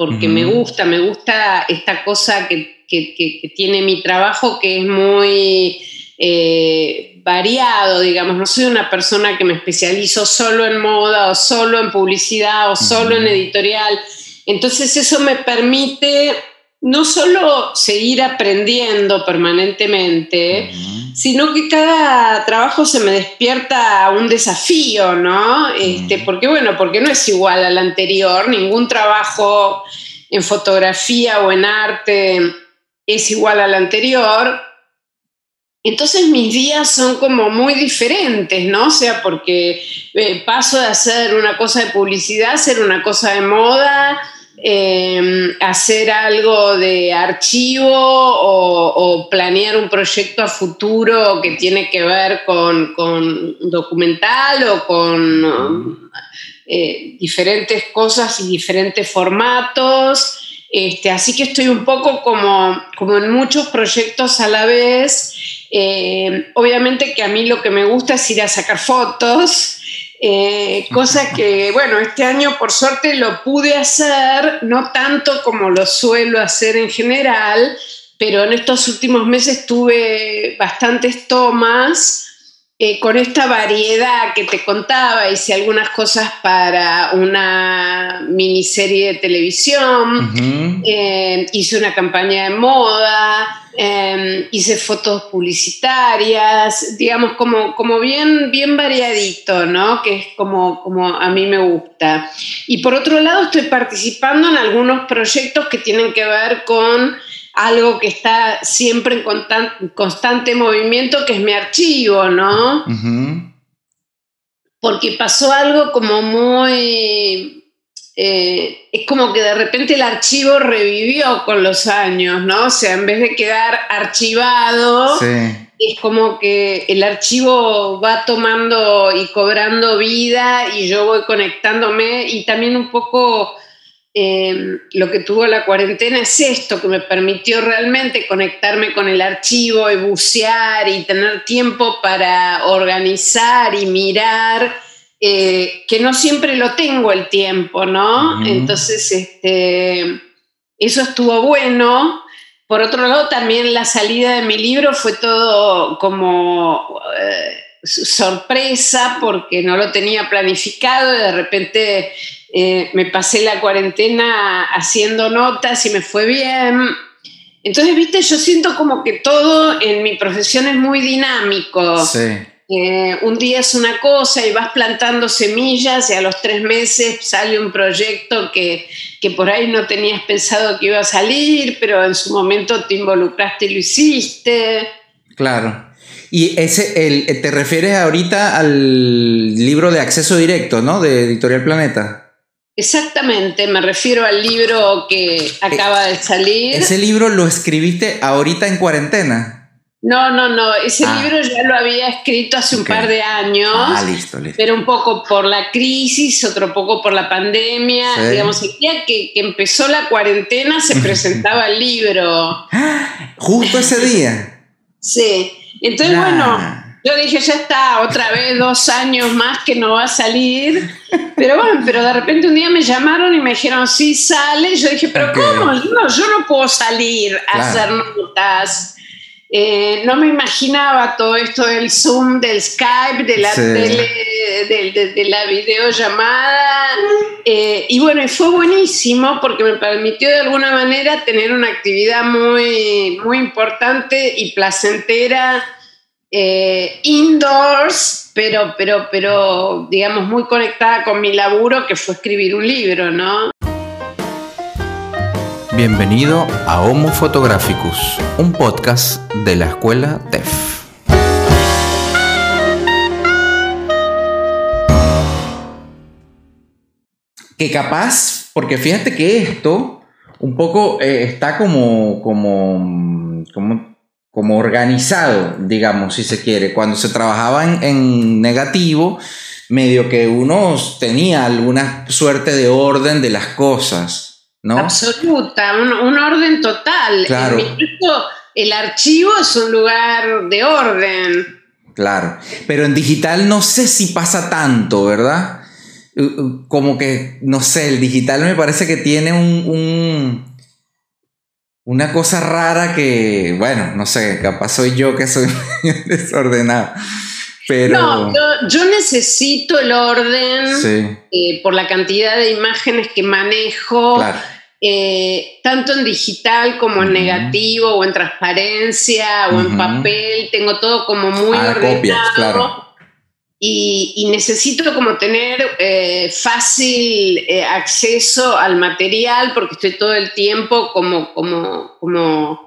porque me gusta, me gusta esta cosa que, tiene mi trabajo que es muy eh, variado, digamos, no soy una persona que me especializo solo en moda o solo en publicidad o solo en editorial, entonces eso me permite no solo seguir aprendiendo permanentemente, sino que cada trabajo se me despierta un desafío, ¿no? Este, porque bueno, porque no es igual al anterior, ningún trabajo en fotografía o en arte es igual al anterior. Entonces mis días son como muy diferentes, ¿no? O sea, porque eh, paso de hacer una cosa de publicidad a hacer una cosa de moda, Em, hacer algo de archivo o, planear un proyecto a futuro que tiene que ver con, documental o con eh, diferentes cosas y diferentes formatos. Este, así que estoy un poco como, como en muchos proyectos a la vez. Em, obviamente que a mí lo que me gusta es ir a sacar fotos eh, cosa que, bueno, este año por suerte lo pude hacer, no tanto como lo suelo hacer en general, pero en estos últimos meses tuve bastantes tomas eh, con esta variedad que te contaba, hice algunas cosas para una miniserie de televisión, eh, hice una campaña de moda, Em, hice fotos publicitarias, digamos, como, como bien, bien variadito, ¿no? Que es como, como a mí me gusta. Y por otro lado, estoy participando en algunos proyectos que tienen que ver con algo que está siempre en constante, movimiento, que es mi archivo, ¿no? Porque pasó algo como muy eh, es como que de repente el archivo revivió con los años, ¿no? O sea, en vez de quedar archivado, es como que el archivo va tomando y cobrando vida y yo voy conectándome y también un poco eh, lo que tuvo la cuarentena es esto, que me permitió realmente conectarme con el archivo y bucear y tener tiempo para organizar y mirar eh, que no siempre lo tengo el tiempo, ¿no? Entonces, este, eso estuvo bueno. Por otro lado, también la salida de mi libro fue todo como eh, sorpresa porque no lo tenía planificado y de repente eh, me pasé la cuarentena haciendo notas y me fue bien. Entonces, viste, yo siento como que todo en mi profesión es muy dinámico. Sí. Eh, un día es una cosa y vas plantando semillas y a los tres meses sale un proyecto que, por ahí no tenías pensado que iba a salir, pero en su momento te involucraste y lo hiciste. Claro. Y ese, el, te refieres ahorita al libro de acceso directo, ¿no? De Editorial Planeta. Exactamente, me refiero al libro que acaba de salir. ¿Ese libro lo escribiste ahorita en cuarentena? No, no, no. Ese ah. libro ya lo había escrito hace un par de años. Ah, listo, listo. Pero un poco por la crisis, otro poco por la pandemia. Digamos, el día que, empezó la cuarentena se presentaba el libro. Justo ese día. sí. Entonces, bueno, yo dije, ya está, otra vez dos años más que no va a salir. Pero bueno, pero de repente un día me llamaron y me dijeron, sí, sale. Yo dije, pero ¿cómo? No, yo no puedo salir a hacer notas eh, no me imaginaba todo esto del Zoom, del Skype, de la tele, de, la videollamada. Eh, y bueno, fue buenísimo porque me permitió de alguna manera tener una actividad muy, muy importante y placentera eh, indoors, pero, pero, pero digamos muy conectada con mi laburo que fue escribir un libro, ¿no? Bienvenido a Homo Photographicus, un podcast de la escuela TEF. Que capaz, porque fíjate que esto un poco eh, está como, como, como, como, organizado, digamos, si se quiere. Cuando se trabajaba en, en negativo, medio que uno tenía alguna suerte de orden de las cosas Absoluta, un, orden total. Claro. el archivo es un lugar de orden. Claro, pero en digital no sé si pasa tanto, ¿verdad? como que, no sé, el digital me parece que tiene un, una cosa rara que, bueno, no sé, capaz soy yo que soy desordenado. Pero... No, yo, necesito el orden eh, por la cantidad de imágenes que manejo. Eh, tanto en digital como en negativo o en transparencia o en papel, tengo todo como muy ah, ordenado. claro. Y, necesito como tener eh, fácil eh, acceso al material porque estoy todo el tiempo como, como, como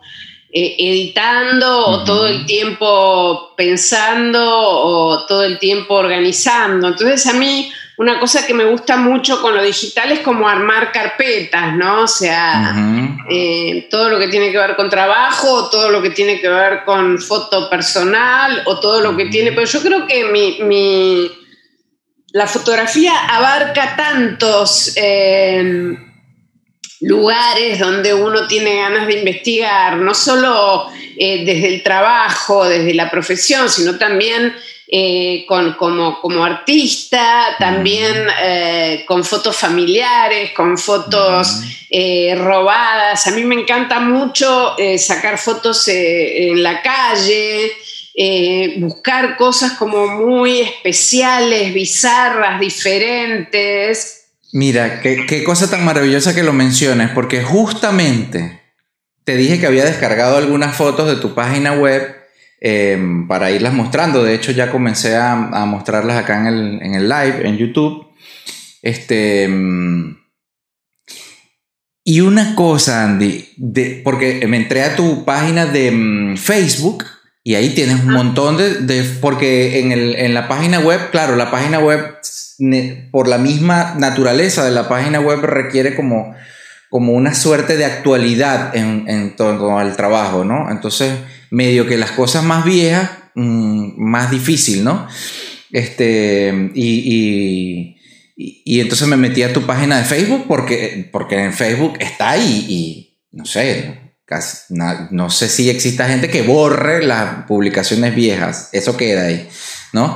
editando o todo el tiempo pensando o todo el tiempo organizando. Entonces a mí una cosa que me gusta mucho con lo digital es como armar carpetas, ¿no? O sea, eh, todo lo que tiene que ver con trabajo, todo lo que tiene que ver con foto personal, o todo lo que tiene. Pero yo creo que mi, la fotografía abarca tantos eh, lugares donde uno tiene ganas de investigar, no solo eh, desde el trabajo, desde la profesión, sino también eh, con, como, como, artista, también eh, con fotos familiares, con fotos eh, robadas. A mí me encanta mucho sacar fotos en la calle, buscar cosas como muy especiales, bizarras, diferentes. Mira, qué, qué cosa tan maravillosa que lo menciones, porque justamente te dije que había descargado algunas fotos de tu página web Em, para irlas mostrando. De hecho, ya comencé a, mostrarlas acá en el, en el, live, en YouTube. Este. Em, y una cosa, Andy, de, porque me entré a tu página de em, Facebook y ahí tienes un montón de, de porque en, el, en, la página web, claro, la página web, por la misma naturaleza de la página web, requiere como, como una suerte de actualidad en, en todo el trabajo, ¿no? Entonces, medio que las cosas más viejas, mm, más difícil, ¿no? Este, y, y, entonces me metí a tu página de Facebook porque, porque en Facebook está ahí y no sé, casi, no, sé si exista gente que borre las publicaciones viejas, eso queda ahí. ¿No?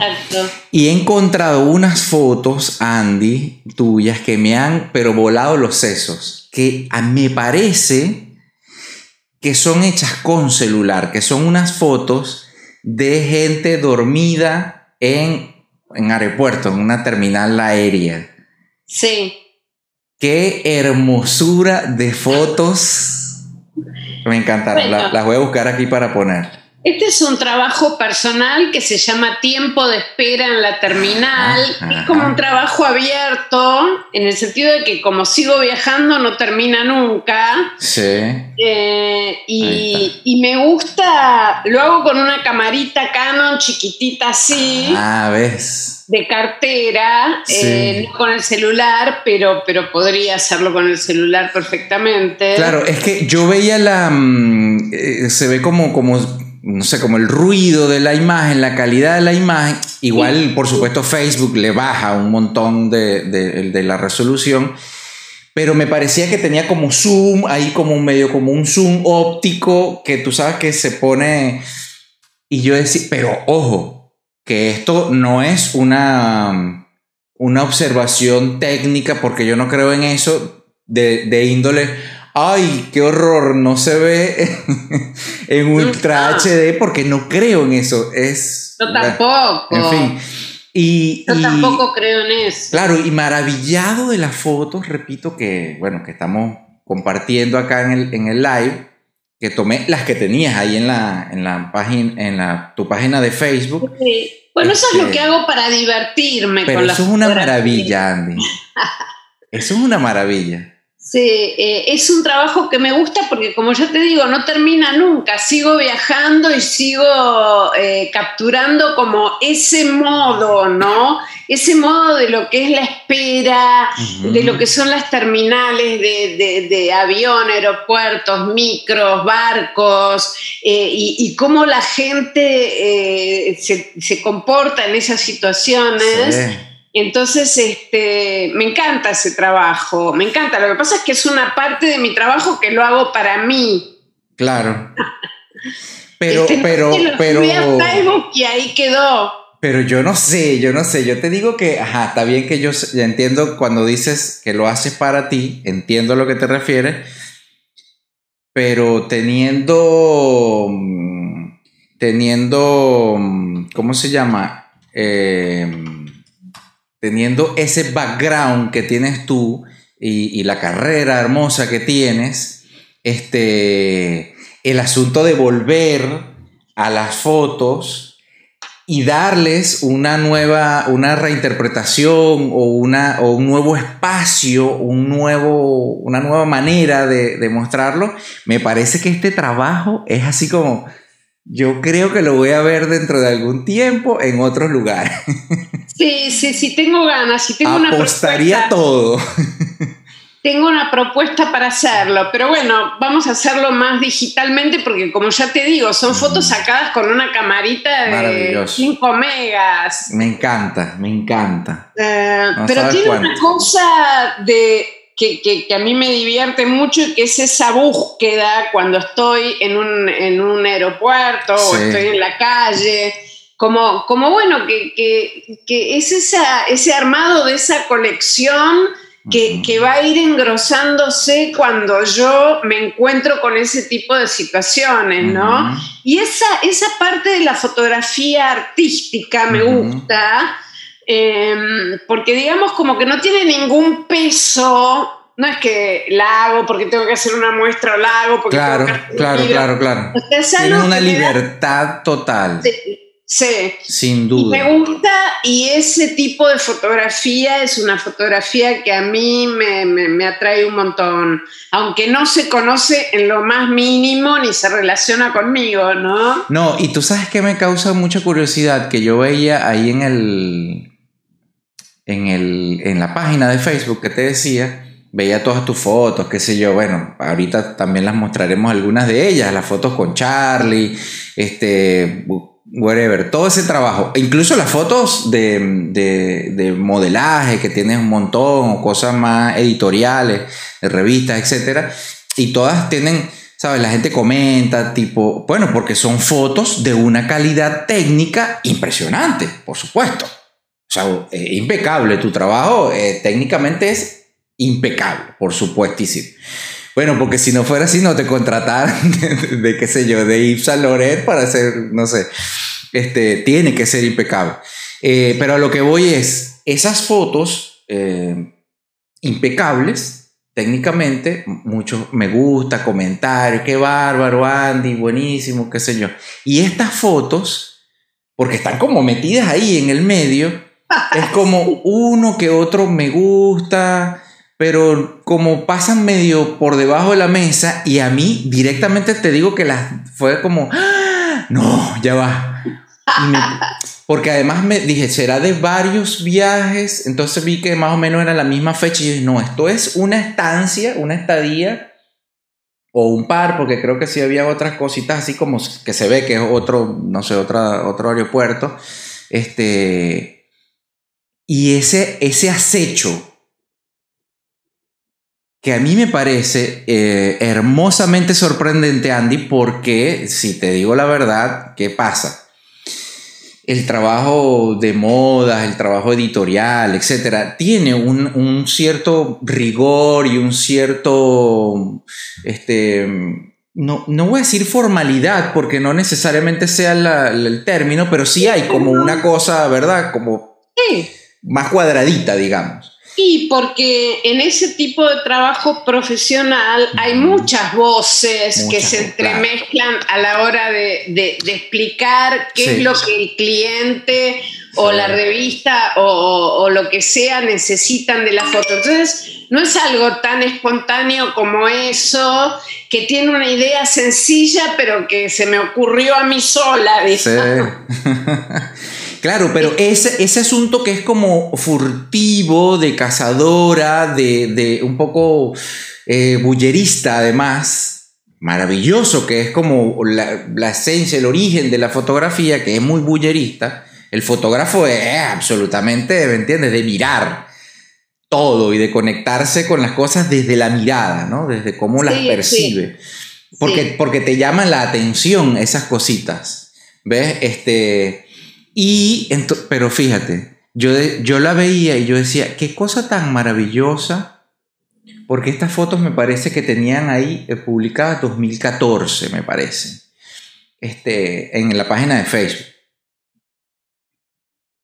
Y he encontrado unas fotos, Andy, tuyas, que me han, pero volado los sesos, que me parece que son hechas con celular, que son unas fotos de gente dormida en, en aeropuerto, en una terminal aérea. Sí. Qué hermosura de fotos. Me encantaron. las voy a buscar aquí para poner. Este es un trabajo personal que se llama Tiempo de Espera en la Terminal. es como un trabajo abierto, en el sentido de que como sigo viajando no termina nunca. Sí. Eh, y, me gusta, lo hago con una camarita Canon chiquitita así. Ah, ves. De cartera, eh, no con el celular, pero, pero podría hacerlo con el celular perfectamente. Claro, es que yo veía la. Mm, eh, se ve como, como no sé, como el ruido de la imagen, la calidad de la imagen. Igual, por supuesto, Facebook le baja un montón de, la resolución. Pero me parecía que tenía como zoom, ahí como un medio, como un zoom óptico que tú sabes que se pone. Y yo decía, pero ojo, que esto no es una, una observación técnica, porque yo no creo en eso de, de índole ay, qué horror, no se ve en Ultra HD porque no creo en eso. Es. Yo tampoco. En fin. Y, Yo tampoco creo en eso. Claro, y maravillado de las fotos, repito que, bueno, que estamos compartiendo acá en el, en el live, que tomé las que tenías ahí en la, en la página, en la, tu página de Facebook. Bueno, eso es lo que hago para divertirme. Pero eso es una maravilla, Andy. eso es una maravilla. Sí, eh, es un trabajo que me gusta porque, como ya te digo, no termina nunca. Sigo viajando y sigo eh, capturando como ese modo, ¿no? Ese modo de lo que es la espera, de lo que son las terminales de, avión, aeropuertos, micros, barcos, eh, y, cómo la gente se, comporta en esas situaciones. Entonces, este, me encanta ese trabajo, me encanta. Lo que pasa es que es una parte de mi trabajo que lo hago para mí. Claro. Pero, este, pero, pero. Facebook y ahí quedó. Pero yo no sé, yo no sé. Yo te digo que, ajá, está bien que yo ya entiendo cuando dices que lo haces para ti, entiendo a lo que te refieres, pero teniendo, mm, teniendo, mm, ¿cómo se llama? Em, teniendo ese background que tienes tú y, la carrera hermosa que tienes, este, el asunto de volver a las fotos y darles una nueva, una reinterpretación o, una, o un nuevo espacio, un nuevo, una nueva manera de, de mostrarlo, me parece que este trabajo es así como, yo creo que lo voy a ver dentro de algún tiempo en otros lugares. Sí, sí, sí, tengo ganas, sí tengo Apostaría una todo. tengo una propuesta para hacerlo, pero bueno, vamos a hacerlo más digitalmente porque como ya te digo, son fotos sacadas con una camarita de 5 megas. Me encanta, me encanta. Eh, pero tiene una cosa de que, que, a mí me divierte mucho y que es esa búsqueda cuando estoy en un, en un aeropuerto o estoy en la calle. Como, como bueno, que, que es esa, ese armado de esa colección que, va a ir engrosándose cuando yo me encuentro con ese tipo de situaciones, ¿no? Y esa, esa parte de la fotografía artística me gusta, em, porque digamos como que no tiene ningún peso. No es que la hago porque tengo que hacer una muestra o la hago porque claro, tengo que Claro, claro, claro. Tiene una libertad total. Sí. Sin duda. me gusta y ese tipo de fotografía es una fotografía que a mí me, atrae un montón, aunque no se conoce en lo más mínimo ni se relaciona conmigo, ¿no? No, y tú sabes que me causa mucha curiosidad que yo veía ahí en el, en el, en la página de Facebook que te decía, veía todas tus fotos, qué sé yo, bueno, ahorita también las mostraremos algunas de ellas, las fotos con Charlie, este whatever, todo ese trabajo, incluso las fotos de, modelaje que tienes un montón, o cosas más editoriales, de revistas, etcétera, y todas tienen, ¿sabes? La gente comenta, tipo, bueno, porque son fotos de una calidad técnica impresionante, por supuesto. O sea, impecable, tu trabajo eh, técnicamente es impecable, por supuestísimo. Bueno, porque si no fuera así, no te contrataran de, qué sé yo, de Yves Saint Laurent para hacer, no sé, este, tiene que ser impecable. Eh, pero a lo que voy es, esas fotos eh, impecables, técnicamente, muchos me gusta, comentarios, qué bárbaro, Andy, buenísimo, qué sé yo. Y estas fotos, porque están como metidas ahí en el medio, es como uno que otro me gusta, pero como pasan medio por debajo de la mesa y a mí directamente te digo que las fue como, ¡Ah! no, ya va. porque además me dije, será de varios viajes, entonces vi que más o menos era la misma fecha y dije, no, esto es una estancia, una estadía o un par, porque creo que sí había otras cositas así como que se ve que es otro, no sé, otra, otro aeropuerto. Este, y ese, ese acecho que a mí me parece eh, hermosamente sorprendente, Andy, porque si te digo la verdad, ¿qué pasa? El trabajo de modas, el trabajo editorial, etcétera, tiene un, cierto rigor y un cierto, este, no, no, voy a decir formalidad, porque no necesariamente sea el término, pero sí hay como una cosa, ¿verdad? Como más cuadradita, digamos. Y porque en ese tipo de trabajo profesional hay muchas voces que se entremezclan a la hora de, explicar qué es lo que el cliente o la revista o, lo que sea necesitan de la foto. Entonces, no es algo tan espontáneo como eso, que tiene una idea sencilla, pero que se me ocurrió a mí sola. Sí. Claro, pero ese, ese asunto que es como furtivo, de cazadora, de, un poco eh, bullerista además, maravilloso, que es como la, esencia, el origen de la fotografía, que es muy bullerista, el fotógrafo es absolutamente, ¿me entiendes?, de mirar todo y de conectarse con las cosas desde la mirada, ¿no? Desde cómo las percibe. Porque, porque te llaman la atención esas cositas, ¿ves? Este Y pero fíjate, yo, yo la veía y yo decía, qué cosa tan maravillosa, porque estas fotos me parece que tenían ahí eh, publicadas 2014, me parece, este, en la página de Facebook.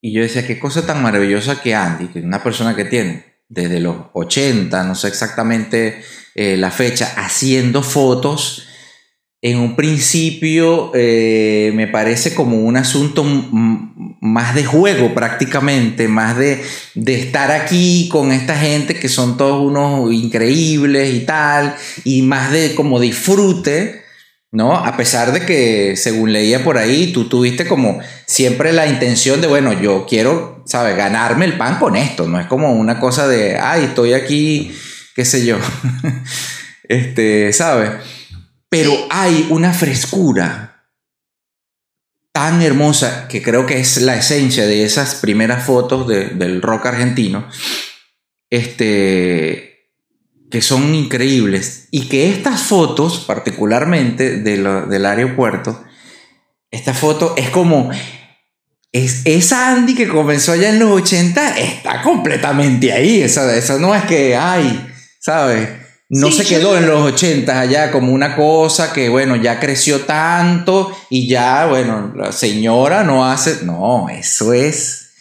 Y yo decía, qué cosa tan maravillosa que Andy, que una persona que tiene desde los 80, no sé exactamente eh, la fecha, haciendo fotos en un principio eh, me parece como un asunto más de juego prácticamente, más de, de, estar aquí con esta gente que son todos unos increíbles y tal, y más de como disfrute, ¿no? A pesar de que, según leía por ahí, tú tuviste como siempre la intención de, bueno, yo quiero, ¿sabes?, ganarme el pan con esto, no es como una cosa de, ay, estoy aquí, qué sé yo, este, ¿sabes? Pero hay una frescura tan hermosa que creo que es la esencia de esas primeras fotos del rock argentino, este, que son increíbles y que estas fotos, particularmente del aeropuerto, esta foto es como es, esa Andy que comenzó allá en los 80 está completamente ahí. Esa, esa no es que, ay, ¿sabes? No se quedó en los 80 allá como una cosa que, bueno, ya creció tanto y ya, bueno, la señora no hace. No, eso es.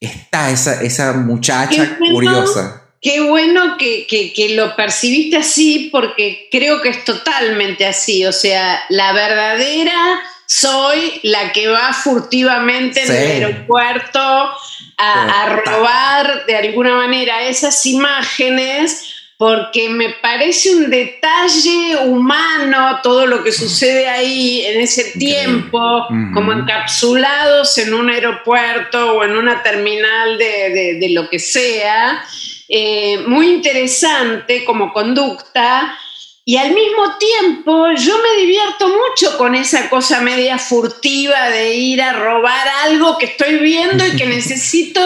Está esa, esa muchacha curiosa. Qué bueno que, lo percibiste así, porque creo que es totalmente así. O sea, la verdadera soy la que va furtivamente en el aeropuerto a, a robar de alguna manera esas imágenes porque me parece un detalle humano todo lo que sucede ahí en ese tiempo, como encapsulados en un aeropuerto o en una terminal de, lo que sea, eh, muy interesante como conducta. Y al mismo tiempo yo me divierto mucho con esa cosa media furtiva de ir a robar algo que estoy viendo y que necesito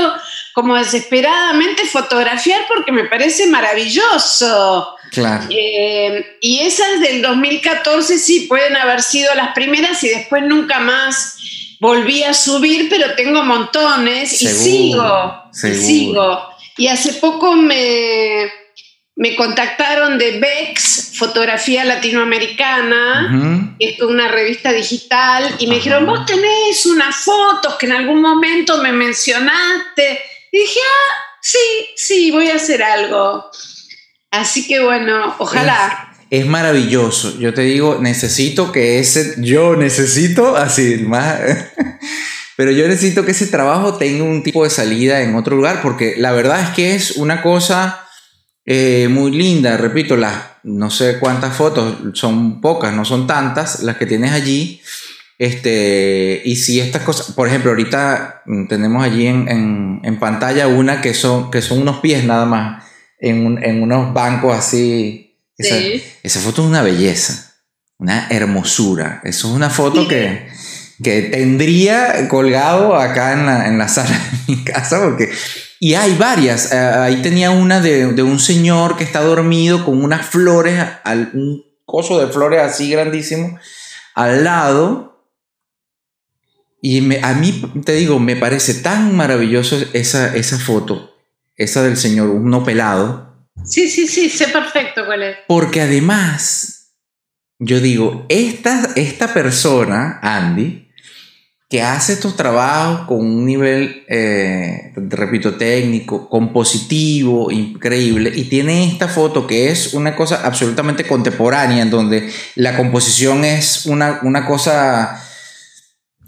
como desesperadamente fotografiar porque me parece maravilloso. Claro. Eh, y esas del 2014 sí pueden haber sido las primeras y después nunca más volví a subir, pero tengo montones y sigo, y sigo. Y hace poco me, me contactaron de Bex, Fotografía Latinoamericana, que es una revista digital, y me dijeron, vos tenés unas fotos que en algún momento me mencionaste. Dije, ah, sí, sí, voy a hacer algo. Así que bueno, ojalá. Es, maravilloso. Yo te digo, necesito que ese, yo necesito, así, más, pero yo necesito que ese trabajo tenga un tipo de salida en otro lugar, porque la verdad es que es una cosa eh, muy linda. Repito, las no sé cuántas fotos, son pocas, no son tantas las que tienes allí este, y si estas cosas, por ejemplo, ahorita mm, tenemos allí en, en, pantalla una que son, que son unos pies nada más, en, en unos bancos así. Esa, esa, foto es una belleza, una hermosura. Eso es una foto que, que tendría colgado acá en la, en la sala de mi casa porque... Y hay varias. Eh, ahí tenía una de, de, un señor que está dormido con unas flores, un coso de flores así grandísimo, al lado y a mí, te digo, me parece tan maravilloso esa, esa foto, esa del señor, uno pelado. Sí, sí, sí, sé perfecto cuál es. Porque además, yo digo, esta, esta persona, Andy, que hace estos trabajos con un nivel, eh, repito, técnico, compositivo, increíble, y tiene esta foto que es una cosa absolutamente contemporánea, en donde la composición es una, una cosa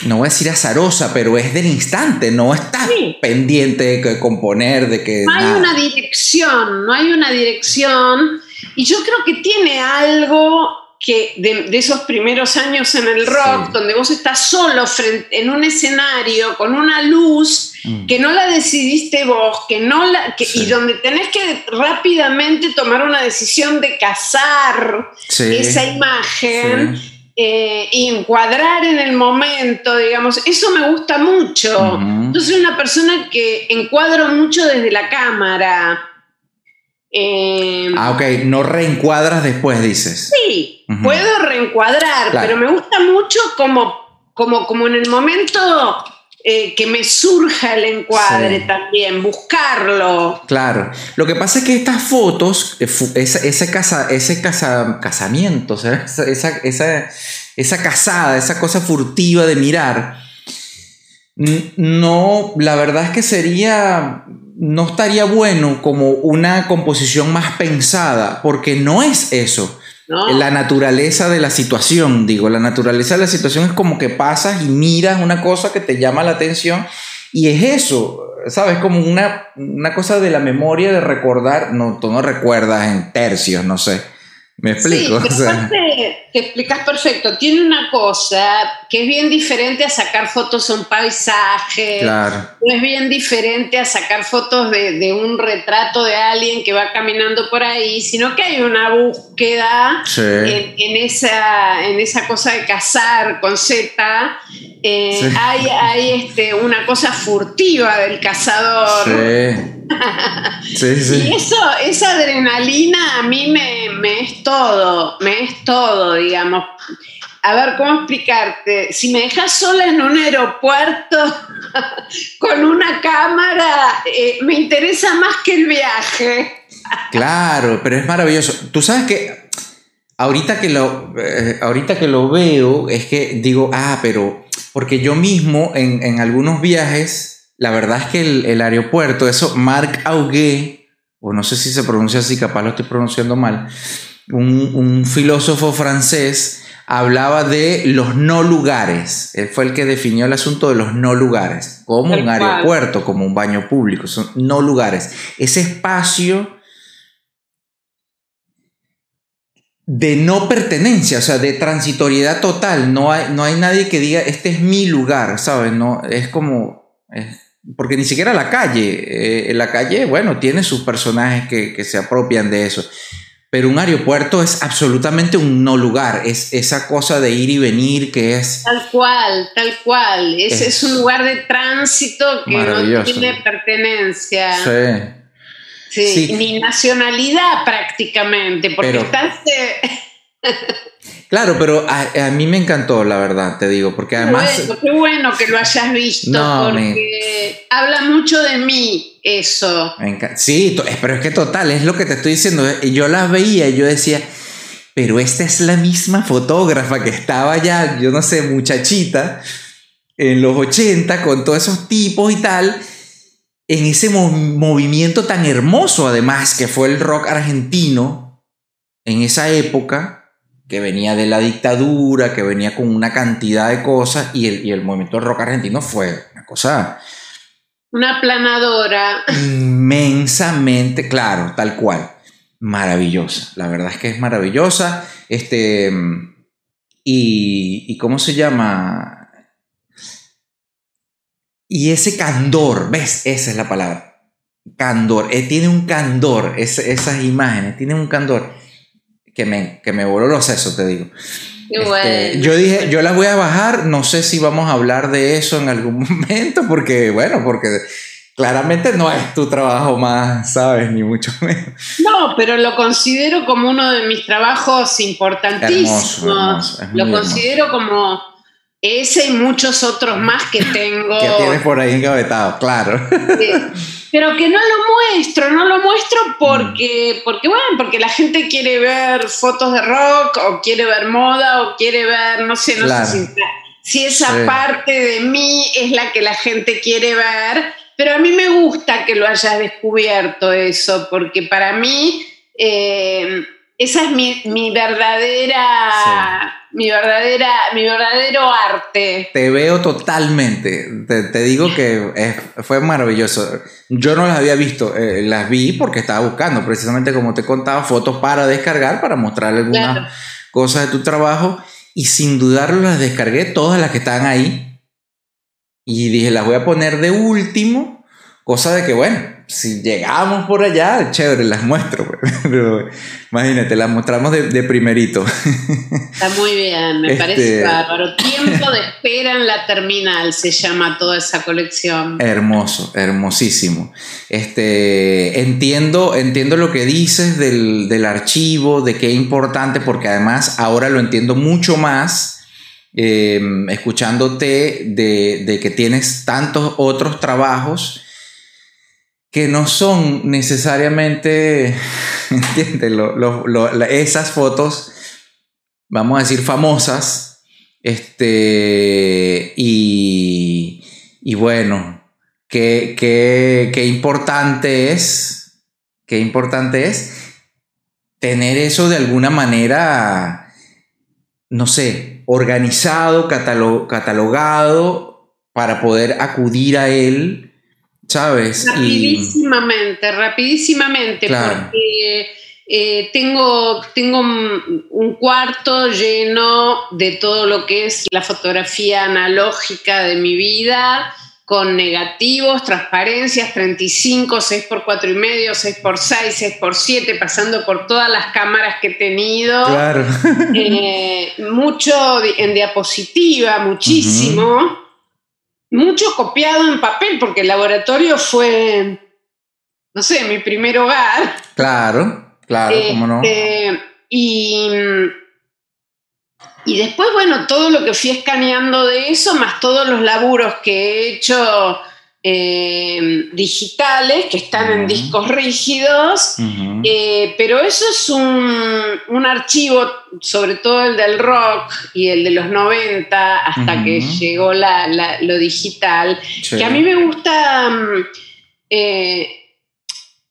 no voy a decir azarosa, pero es del instante, no está pendiente de componer, de que... No hay una dirección, no hay una dirección. Y yo creo que tiene algo que de, esos primeros años en el rock, donde vos estás solo frente, en un escenario con una luz mm. que no la decidiste vos, que no la, y donde tenés que rápidamente tomar una decisión de cazar esa imagen eh, encuadrar en el momento, digamos, eso me gusta mucho. Yo soy una persona que encuadro mucho desde la cámara. Eh, ah, ok, no reencuadras después, dices. Sí, puedo reencuadrar, pero me gusta mucho como, como, como en el momento eh, que me surja el encuadre también, buscarlo. Claro. Lo que pasa es que estas fotos, eh, ese, casa, ese casa, casamiento, esa, esa, esa casada, esa cosa furtiva de mirar, no, la verdad es que sería, no estaría bueno como una composición más pensada, porque no es eso. La naturaleza de la situación, digo, la naturaleza de la situación es como que pasas y miras una cosa que te llama la atención y es eso, ¿sabes? Como una, una cosa de la memoria de recordar, no, tú no recuerdas en tercios, no sé ¿Me explico? Sí, que explicas perfecto. Tiene una cosa que es bien diferente a sacar fotos a un paisaje. Claro. Es bien diferente a sacar fotos de, un retrato de alguien que va caminando por ahí, sino que hay una búsqueda en, esa, en esa cosa de cazar con Z. Eh, hay, hay este, una cosa furtiva del cazador. Sí. Sí, sí. Y eso, esa adrenalina a mí me, me, es todo, me es todo, digamos. A ver, ¿cómo explicarte? Si me dejas sola en un aeropuerto con una cámara, eh, me interesa más que el viaje. Claro, pero es maravilloso. Tú sabes que ahorita que lo, eh, ahorita que lo veo, es que digo, ah, pero porque yo mismo en, en algunos viajes la verdad es que el, aeropuerto, eso, Marc Augué, o no sé si se pronuncia así, capaz lo estoy pronunciando mal, un, filósofo francés hablaba de los no lugares. Él fue el que definió el asunto de los no lugares, como un aeropuerto, como un baño público, son no lugares. Ese espacio de no pertenencia, o sea, de transitoriedad total. No hay, no hay nadie que diga, este es mi lugar, ¿sabes? No, es como porque ni siquiera la calle, eh, la calle, bueno, tiene sus personajes que, se apropian de eso, pero un aeropuerto es absolutamente un no lugar, es esa cosa de ir y venir que es... Tal cual, tal cual, es, es, un lugar de tránsito que no tiene pertenencia. Sí. Sí, ni nacionalidad prácticamente, porque estás... Claro, pero a, mí me encantó, la verdad, te digo, porque además... Qué bueno, que lo hayas visto, porque habla mucho de mí eso. sí, pero es que total, es lo que te estoy diciendo. Yo las veía y yo decía, pero esta es la misma fotógrafa que estaba ya, yo no sé, muchachita, en los 80, con todos esos tipos y tal, en ese movimiento tan hermoso, además, que fue el rock argentino en esa época que venía de la dictadura, que venía con una cantidad de cosas, y el, y el movimiento rock argentino fue una cosa... Una planadora. Inmensamente, claro, tal cual. Maravillosa. La verdad es que es maravillosa. Este. Y, y cómo se llama. Y ese candor, ¿ves? Esa es la palabra. Candor. Eh, tiene un candor, esas imágenes, tienen un candor que me, que me voló los sesos, te digo. Este, yo dije, yo las voy a bajar, no sé si vamos a hablar de eso en algún momento, porque, bueno, porque claramente no es tu trabajo más, ¿sabes? Ni mucho menos. No, pero lo considero como uno de mis trabajos importantísimos. lo considero como ese y muchos otros más que tengo. que tienes por ahí encabetado, claro. Pero que no lo muestro, no lo muestro porque, porque, bueno, porque la gente quiere ver fotos de rock o quiere ver moda o quiere ver, no sé, no sé si, esa parte de mí es la que la gente quiere ver, pero a mí me gusta que lo hayas descubierto eso, porque para mí eh, esa es mi, mi verdadera mi verdadera, mi verdadero arte. Te veo totalmente. Te, digo que fue maravilloso. Yo no las había visto, eh, las vi porque estaba buscando, precisamente como te contaba, fotos para descargar, para mostrarle algunas cosas de tu trabajo. Y sin dudarlo las descargué, todas las que están ahí. Y dije, las voy a poner de último, cosa de que, bueno, si llegamos por allá, chévere, las muestro. Pues. Pero imagínate, las mostramos de, primerito. Está muy bien, me parece este, bárbaro. Tiempo de espera en la terminal se llama toda esa colección. Hermoso, hermosísimo. Este, entiendo, entiendo lo que dices del, del archivo, de qué importante, porque además ahora lo entiendo mucho más em, escuchándote de, de, que tienes tantos otros trabajos que no son necesariamente, esas fotos, vamos a decir, famosas, este, y, y bueno, qué, qué, qué importante es, qué importante es tener eso de alguna manera, no sé, organizado, catalogado para poder acudir a él, ¿sabes? Rapidísimamente, rapidísimamente, porque eh, tengo, tengo un cuarto lleno de todo lo que es la fotografía analógica de mi vida con negativos, transparencias, 35, 6 por 4 y medio, 6 por 6, 6 por 7, pasando por todas las cámaras que he tenido. Claro. Eh, mucho en diapositiva, muchísimo. Mucho copiado en papel, porque el laboratorio fue, no sé, mi primer hogar. Claro, claro, cómo no. Este, y y después, bueno, todo lo que fui escaneando de eso, más todos los laburos que he hecho eh, digitales, que están en discos rígidos, eh, pero eso es un, archivo, sobre todo el del rock y el de los 90, hasta que llegó lo digital, que a mí me gusta... Mm, eh,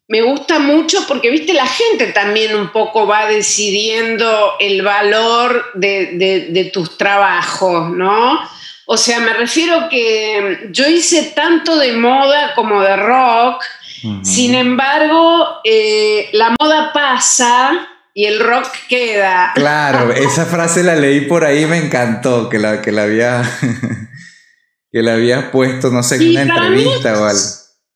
me gusta mucho porque, viste, la gente también un poco va decidiendo el valor de, tus trabajos, ¿no? O sea, me refiero que yo hice tanto de moda como de rock, sin embargo, eh, la moda pasa y el rock queda. Claro, esa frase la leí por ahí, me encantó, que la, que la había... que la había puesto, no sé, en una entrevista o algo.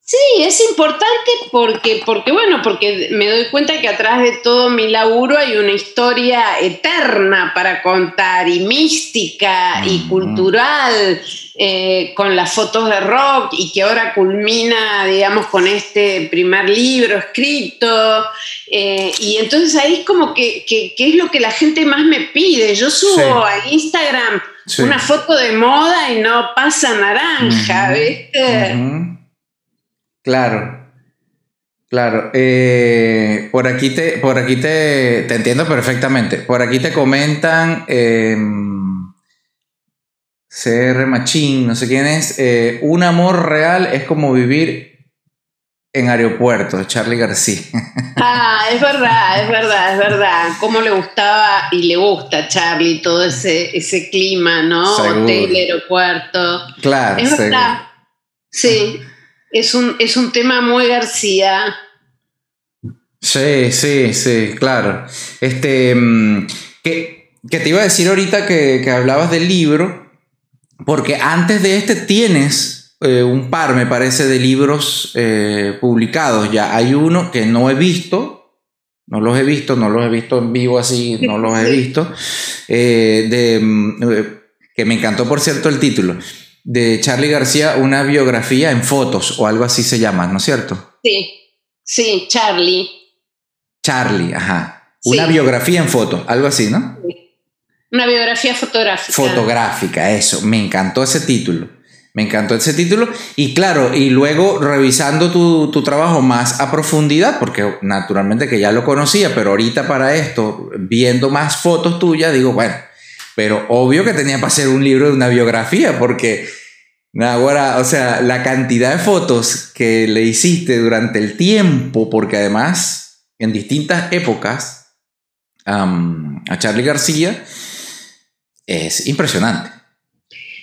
Sí, es importante porque, porque, bueno, porque me doy cuenta que atrás de todo mi laburo hay una historia eterna para contar y mística y cultural eh, con las fotos de rock y que ahora culmina, digamos, con este primer libro escrito. Eh, y entonces ahí es como que, que, es lo que la gente más me pide. Yo subo a Instagram una foto de moda y no pasa naranja, ¿viste? Claro, claro. Eh, por aquí, te, por aquí te, te, entiendo perfectamente. Por aquí te comentan em, CR Machín, no sé quién es. Eh, un amor real es como vivir en aeropuerto, Charlie García. Ah, es verdad, es verdad, es verdad. Cómo le gustaba y le gusta a Charlie todo ese, ese clima, ¿no? Hotel, aeropuerto. Claro, es verdad. Sí. Es un, es un tema muy García. Sí, sí, sí, claro. Este, mm, que, que te iba a decir ahorita que, que, hablabas del libro, porque antes de este tienes eh, un par, me parece, de libros eh, publicados ya. Hay uno que no he visto, no los he visto, no los he visto en vivo así, no los he visto, eh, de, mm, que me encantó, por cierto, el título de Charlie García una biografía en fotos o algo así se llama, ¿no es cierto? Sí, sí, Charlie. Charlie, ajá. Una biografía en fotos, algo así, ¿no? Una biografía fotográfica. Fotográfica, eso. Me encantó ese título. Me encantó ese título. Y claro, y luego revisando tu, tu, trabajo más a profundidad, porque naturalmente que ya lo conocía, pero ahorita para esto, viendo más fotos tuyas, digo, bueno, pero obvio que tenía para hacer un libro de una biografía, porque ahora, o sea, la cantidad de fotos que le hiciste durante el tiempo, porque además en distintas épocas a Charlie García es impresionante.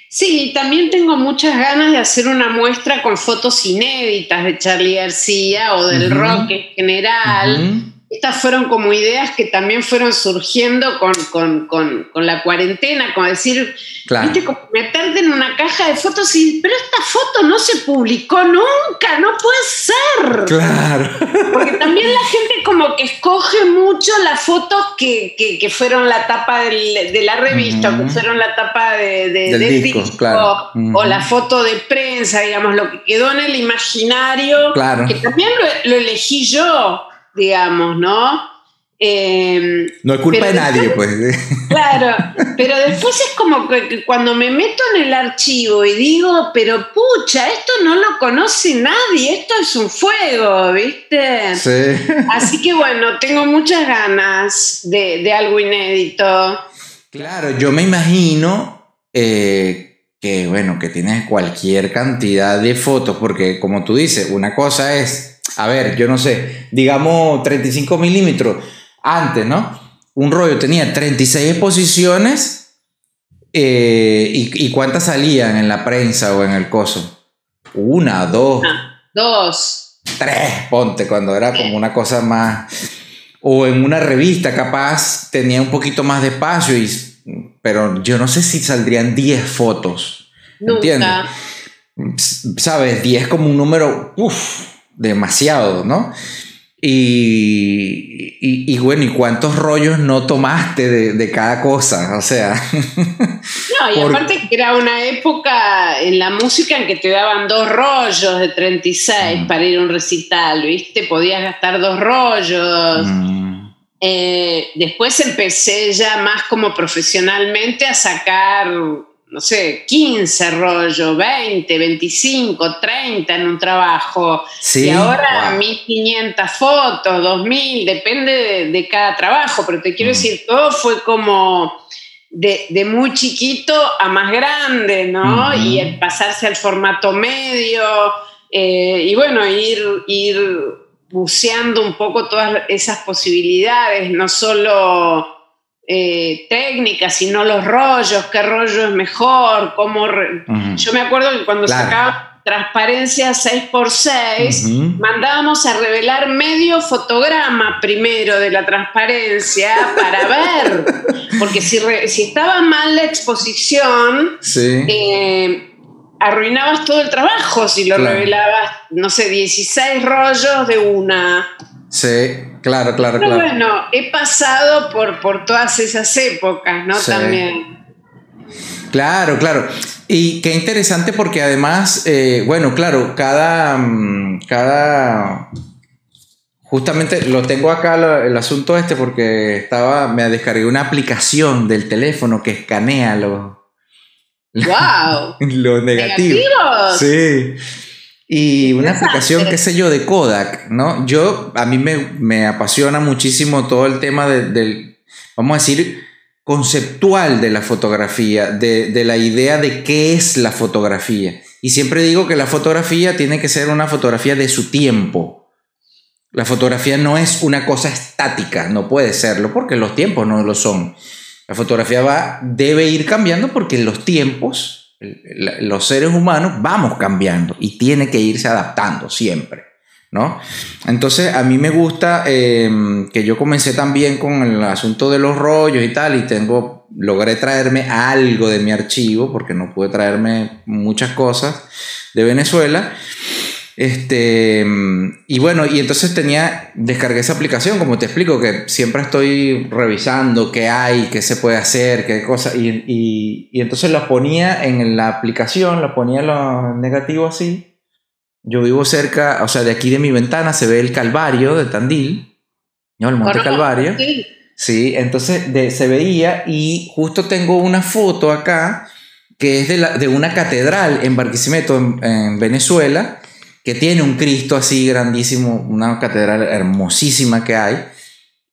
Sí, también tengo muchas ganas de hacer una muestra con fotos inéditas de Charlie García o del rock en general estas fueron como ideas que también fueron surgiendo con, la cuarentena, como decir, viste, como meterte en una caja de fotos y, pero esta foto no se publicó nunca, no puede ser. Claro. Porque también la gente como que escoge mucho las fotos que, fueron la tapa de la revista, que fueron la tapa de, del disco, o la foto de prensa, digamos, lo que quedó en el imaginario, claro. que también lo elegí yo digamos, ¿no? Em, no es culpa de nadie, pues. Claro, pero después es como que cuando me meto en el archivo y digo, pero pucha, esto no lo conoce nadie, esto es un fuego, ¿viste? Sí. Así que bueno, tengo muchas ganas de, algo inédito. Claro, yo me imagino eh, que, bueno, que tienes cualquier cantidad de fotos, porque como tú dices, una cosa es, a ver, yo no sé, digamos 35 milímetros antes, ¿no? Un rollo tenía 36 exposiciones eh, y, cuántas salían en la prensa o en el coso. Una, dos. dos. Tres, ponte, cuando era como una cosa más... O en una revista capaz tenía un poquito más de espacio, y, pero yo no sé si saldrían 10 fotos. ¿Entiendes? ¿Sabes? 10 como un número, uff, demasiado, ¿no? Y, bueno, ¿y cuántos rollos no tomaste de, cada cosa? O sea. No, y aparte que era una época en la música en que te daban dos rollos de 36 mm. para ir a un recital, ¿viste? Podías gastar dos rollos. Mm. Eh, después empecé ya más como profesionalmente a sacar no sé, 15 rollos, 20, 25, 30 en un trabajo. y ahora 1500 fotos, 2000, depende de, cada trabajo, pero te quiero mm. decir, todo fue como de, muy chiquito a más grande, ¿no? Y el pasarse al formato medio, eh, y bueno, ir, ir buceando un poco todas esas posibilidades, no solo eh, técnicas, sino los rollos, qué rollo es mejor, cómo... Yo me acuerdo que cuando sacaba transparencia 6x6, mandábamos a revelar medio fotograma primero de la transparencia para ver, porque si, si estaba mal la exposición, eh, arruinabas todo el trabajo si lo revelabas, no sé, 16 rollos de una. Sí, claro, claro, Pero bueno, he pasado por, por todas esas épocas, ¿no? También. Claro, claro. Y qué interesante porque además, eh, bueno, claro, cada, mm, cada, justamente lo tengo acá el asunto este porque estaba, me descargué una aplicación del teléfono que escanea los, wow, los negativos. ¿Negativos? Sí. Y una aplicación, qué sé yo, de Kodak, ¿no? Yo, a mí me, apasiona muchísimo todo el tema del, vamos a decir, conceptual de la fotografía, de, de, la idea de qué es la fotografía. Y siempre digo que la fotografía tiene que ser una fotografía de su tiempo. La fotografía no es una cosa estática, no puede serlo, porque los tiempos no lo son. La fotografía va, debe ir cambiando porque los tiempos los seres humanos vamos cambiando y tiene que irse adaptando siempre. ¿No? Entonces a mí me gusta em, que yo comencé también con el asunto de los rollos y tal y tengo, logré traerme algo de mi archivo porque no pude traerme muchas cosas de Venezuela este, y bueno, y entonces tenía, descargué esa aplicación, como te explico, que siempre estoy revisando qué hay, qué se puede hacer, qué cosas, y, entonces la ponía en la aplicación, la ponía lo negativo así. Yo vivo cerca, o sea, de aquí de mi ventana se ve el Calvario de Tandil, ¿no? El Monte Calvario. Sí. entonces se veía y justo tengo una foto acá que es de, la, de una catedral en Barquisimeto, en Venezuela, que tiene un Cristo así grandísimo, una catedral hermosísima que hay.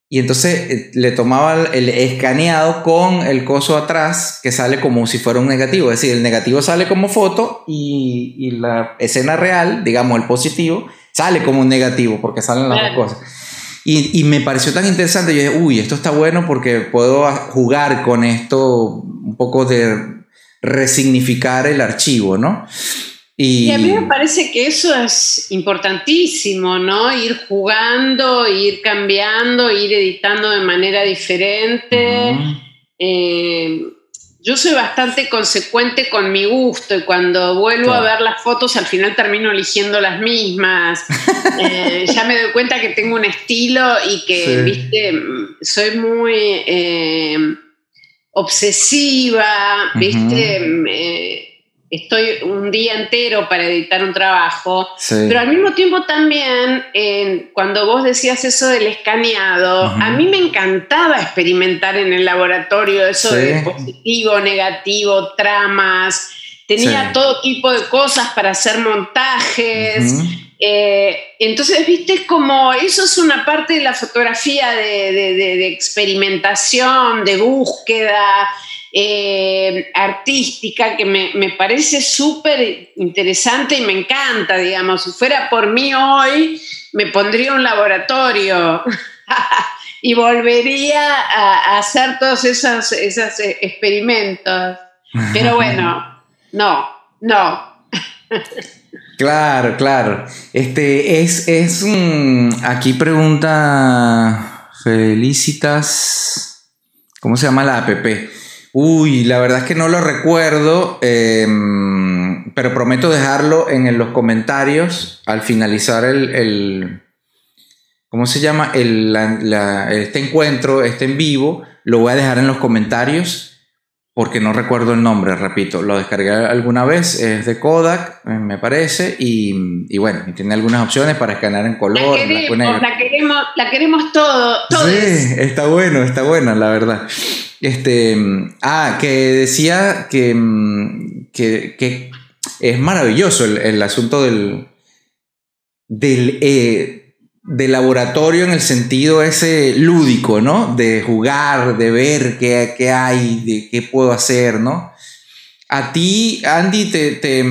Y entonces eh, le tomaba el escaneado con el coso atrás que sale como si fuera un negativo. Es decir, el negativo sale como foto y, la escena real, digamos el positivo, sale como un negativo porque salen las dos cosas. Y, y, me pareció tan interesante. Yo dije, uy, esto está bueno porque puedo jugar con esto, un poco de resignificar el archivo, ¿no? Y... a mí me parece que eso es importantísimo, ¿no? Ir jugando, ir cambiando, ir editando de manera diferente. Eh, yo soy bastante consecuente con mi gusto y cuando vuelvo a ver las fotos al final termino eligiendo las mismas. Eh, ya me doy cuenta que tengo un estilo y que, viste, soy muy eh, obsesiva, viste estoy un día entero para editar un trabajo, pero al mismo tiempo también, cuando vos decías eso del escaneado, a mí me encantaba experimentar en el laboratorio eso de positivo, negativo, tramas, tenía todo tipo de cosas para hacer montajes. Eh, entonces, viste, como eso es una parte de la fotografía de experimentación, de búsqueda. Eh, artística que me, parece súper interesante y me encanta, digamos. Si fuera por mí hoy, me pondría un laboratorio y volvería a, hacer todos esos, esos eh, experimentos. Pero bueno, no, no. Claro, claro. Este es, es. Aquí pregunta Felicitas. ¿Cómo se llama la app? Uy, la verdad es que no lo recuerdo, em, pero prometo dejarlo en, los comentarios al finalizar el, ¿cómo se llama? este encuentro, este en vivo, lo voy a dejar en los comentarios porque no recuerdo el nombre, repito, lo descargué alguna vez, es de Kodak, eh, me parece, y, bueno, tiene algunas opciones para escanear en color. La queremos, la queremos, la queremos todo, Sí, está bueno, está buena, la verdad. Este, ah, que decía que, que, es maravilloso el, asunto del, del, eh, del, laboratorio en el sentido ese lúdico, ¿no? De jugar, de ver qué, qué hay, de qué puedo hacer, ¿no? A ti, Andy, te, te,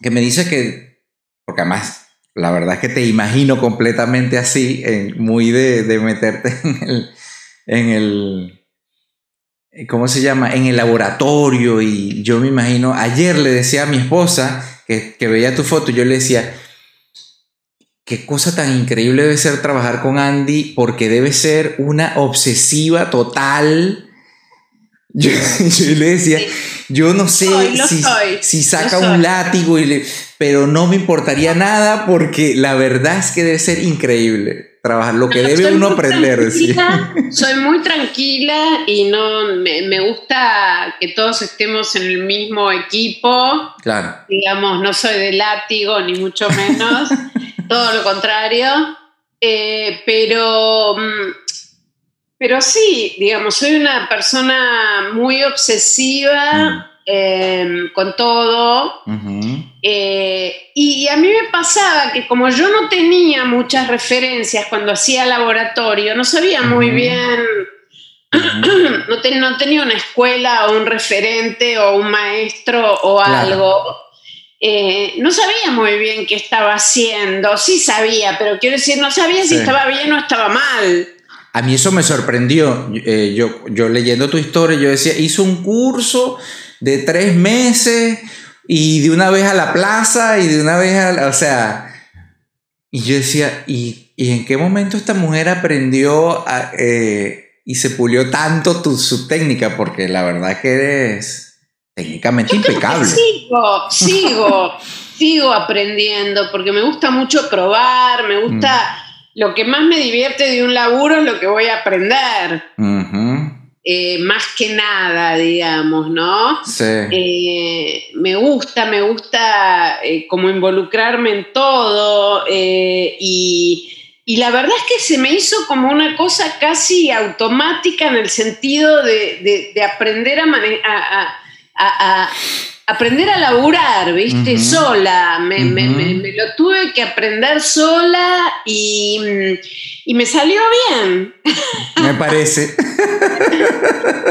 que me dices que, porque además la verdad es que te imagino completamente así, muy de, de meterte en el, en el ¿cómo se llama? En el laboratorio y yo me imagino, ayer le decía a mi esposa que, veía tu foto, yo le decía, qué cosa tan increíble debe ser trabajar con Andy porque debe ser una obsesiva total. Yo, le decía, yo no sé si, saca un látigo, y pero no me importaría nada porque la verdad es que debe ser increíble trabajar, lo que debe uno aprender. Soy muy tranquila y no me, gusta que todos estemos en el mismo equipo. Claro. Digamos, no soy de látigo, ni mucho menos, todo lo contrario. Eh, pero, mm, pero sí, digamos, soy una persona muy obsesiva. Mm. Em, con todo. Eh, y a mí me pasaba que como yo no tenía muchas referencias cuando hacía laboratorio, no sabía muy bien, no, no, tenía una escuela o un referente o un maestro o algo. Eh, no sabía muy bien qué estaba haciendo, sí sabía, pero quiero decir, no sabía si estaba bien o estaba mal. A mí eso me sorprendió. Eh, yo, yo leyendo tu historia, yo decía, hizo un curso de tres meses y de una vez a la plaza y de una vez a la, o sea, y yo decía, ¿y, en qué momento esta mujer aprendió eh, y se pulió tanto tu, su técnica? Porque la verdad que eres técnicamente impecable. Sigo, sigo, sigo aprendiendo porque me gusta mucho probar, me gusta... Mm. Lo que más me divierte de un laburo es lo que voy a aprender. Eh, más que nada, digamos, ¿no? Sí. Eh, me gusta, me gusta eh, como involucrarme en todo y, la verdad es que se me hizo como una cosa casi automática en el sentido de, aprender a, a, aprender a laburar, ¿viste? Sola. Me, lo tuve que aprender sola y y me salió bien. Me parece.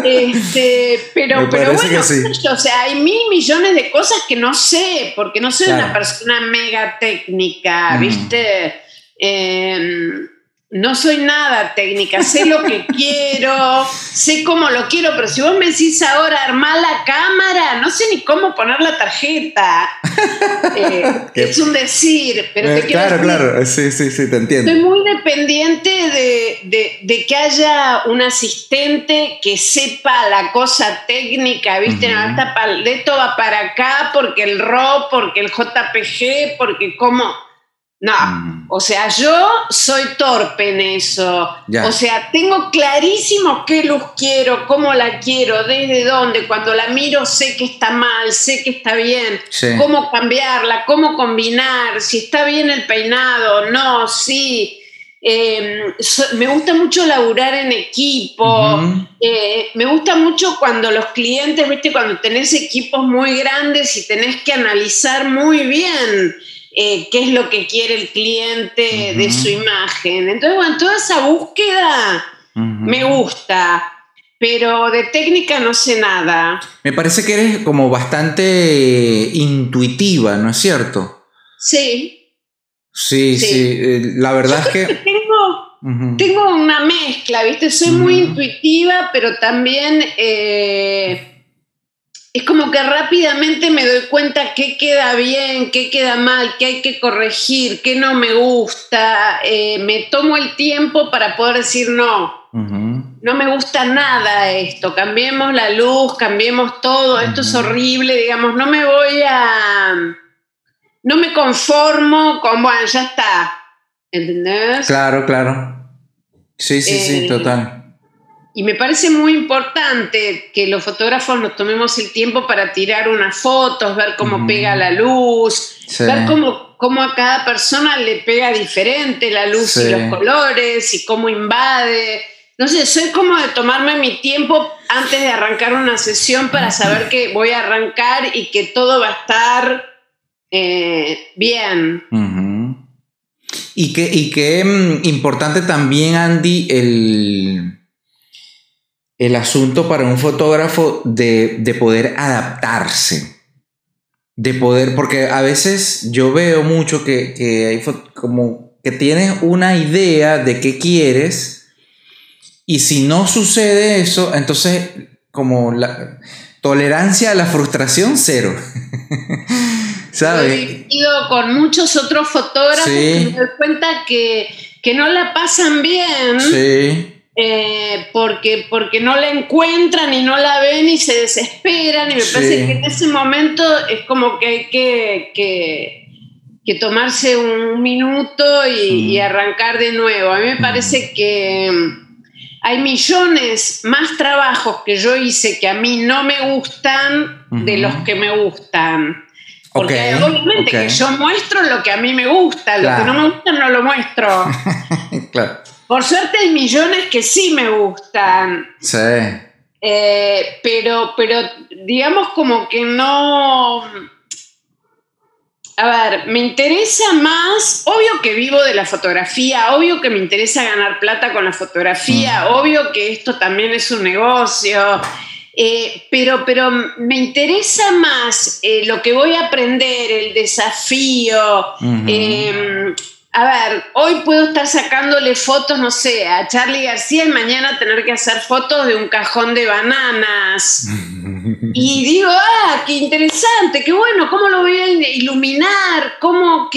Este, pero, pero bueno, o sea, hay mil millones de cosas que no sé, porque no soy una persona mega técnica, ¿viste? Eh, no soy nada técnica, sé lo que quiero, sé cómo lo quiero, pero si vos me decís ahora armar la cámara, no sé ni cómo poner la tarjeta. Eh, es un decir, pero te eh, quiero Claro, claro, sí, sí, sí, te entiendo. Estoy muy dependiente de, que haya un asistente que sepa la cosa técnica, ¿viste? esto va para acá porque el RAW, porque el JPG, porque cómo No, o sea, yo soy torpe en eso. O sea, tengo clarísimo qué luz quiero, cómo la quiero, desde dónde. Cuando la miro sé que está mal, sé que está bien, cómo cambiarla, cómo combinar, si está bien el peinado, no, sí. Em, me gusta mucho laburar en equipo. Eh, me gusta mucho cuando los clientes, viste, cuando tenés equipos muy grandes y tenés que analizar muy bien eh, qué es lo que quiere el cliente de su imagen. Entonces, bueno, toda esa búsqueda me gusta, pero de técnica no sé nada. Me parece que eres como bastante intuitiva, ¿no es cierto? Sí. Sí, sí, eh, la verdad es que... tengo, tengo una mezcla, ¿viste? Soy muy intuitiva, pero también... Eh, es como que rápidamente me doy cuenta qué queda bien, qué queda mal, qué hay que corregir, qué no me gusta. Eh, me tomo el tiempo para poder decir no. No me gusta nada esto, cambiemos la luz, cambiemos todo, esto es horrible, digamos, no me voy a... No me conformo con, bueno, ya está. ¿Entendés? Claro, claro. Sí, sí, sí, eh, total. Y me parece muy importante que los fotógrafos nos tomemos el tiempo para tirar unas fotos, ver cómo pega la luz, ver cómo, cómo, a cada persona le pega diferente la luz y los colores y cómo invade. No sé, soy como de tomarme mi tiempo antes de arrancar una sesión para saber que voy a arrancar y que todo va a estar eh, bien. Y que, y que mm, importante también, Andy, el el asunto para un fotógrafo de, poder adaptarse. De poder, porque a veces yo veo mucho que, que hay como que tienes una idea de qué quieres y si no sucede eso, entonces como la tolerancia a la frustración cero. ¿Sabes? Con muchos otros fotógrafos y me doy cuenta que, que no la pasan bien. Sí eh, porque, porque no la encuentran y no la ven y se desesperan y me parece que en ese momento es como que hay que, que, tomarse un minuto y, arrancar de nuevo. A mí me parece que mm, hay millones más trabajos que yo hice que a mí no me gustan de los que me gustan. Porque obviamente que yo muestro lo que a mí me gusta, lo que no me gusta no lo muestro. claro. Por suerte hay millones que sí me gustan. Sí. Eh, pero, pero digamos como que no... A ver, me interesa más, obvio que vivo de la fotografía, obvio que me interesa ganar plata con la fotografía, obvio que esto también es un negocio, eh, pero, pero me interesa más eh, lo que voy a aprender, el desafío, a ver, hoy puedo estar sacándole fotos, no sé, a Charlie García y mañana tener que hacer fotos de un cajón de bananas. y digo, ah, qué interesante, qué bueno, ¿cómo lo voy a iluminar? ¿Cómo,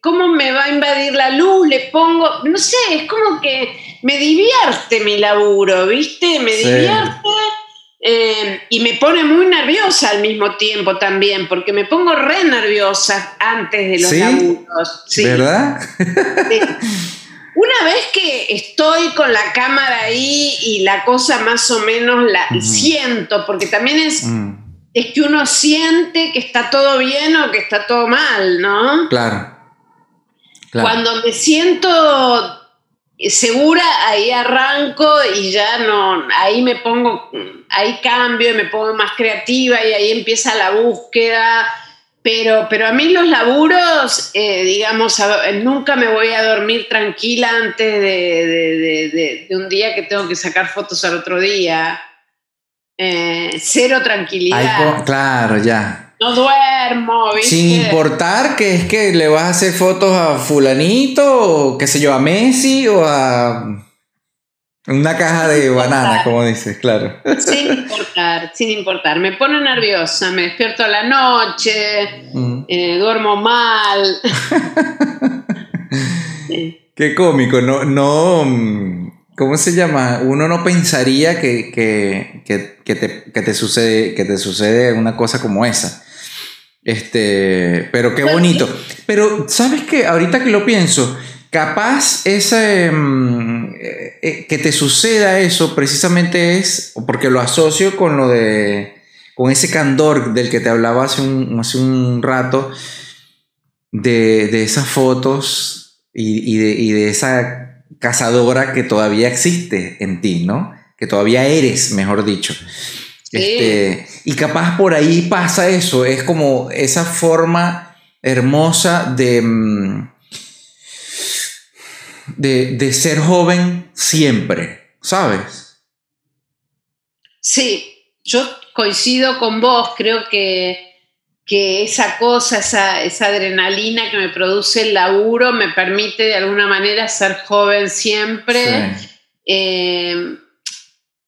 ¿Cómo me va a invadir la luz? Le pongo, no sé, es como que me divierte mi laburo, ¿viste? Me divierte eh, y me pone muy nerviosa al mismo tiempo también, porque me pongo re nerviosa antes de los ¿Sí? ¿Verdad? Una vez que estoy con la cámara ahí y la cosa más o menos la siento, porque también es, mm. es que uno siente que está todo bien o que está todo mal, ¿no? claro. Cuando me siento segura, ahí arranco y ya no, ahí me pongo, ahí cambio y me pongo más creativa y ahí empieza la búsqueda. Pero, pero a mí los laburos, eh, digamos, nunca me voy a dormir tranquila antes de, de, un día que tengo que sacar fotos al otro día. Eh, cero tranquilidad. claro, ya. No duermo, ¿viste? Sin importar que es que le vas a hacer fotos a fulanito, o qué sé yo, a Messi o a una caja de banana, como dices, claro. Sin importar, sin importar. Me pone nerviosa, me despierto a la noche, mm. eh, duermo mal. Qué cómico, no, no, ¿cómo se llama? Uno no pensaría que, que, te, que, te, sucede, que te sucede una cosa como esa. Este, pero qué bonito. Pero, ¿sabes qué? Ahorita que lo pienso, capaz ese, mm, eh, eh, que te suceda eso precisamente es, porque lo asocio con lo de, con ese candor del que te hablaba hace un, hace un rato, de, de esas fotos y, y, de, y de esa cazadora que todavía existe en ti, ¿no? Que todavía eres, mejor dicho. Este, y capaz por ahí pasa eso, es como esa forma hermosa de, mm, de, de ser joven siempre, ¿sabes? Sí, yo coincido con vos, creo que, que esa cosa, esa, esa, adrenalina que me produce el laburo me permite de alguna manera ser joven siempre. Sí. Eh,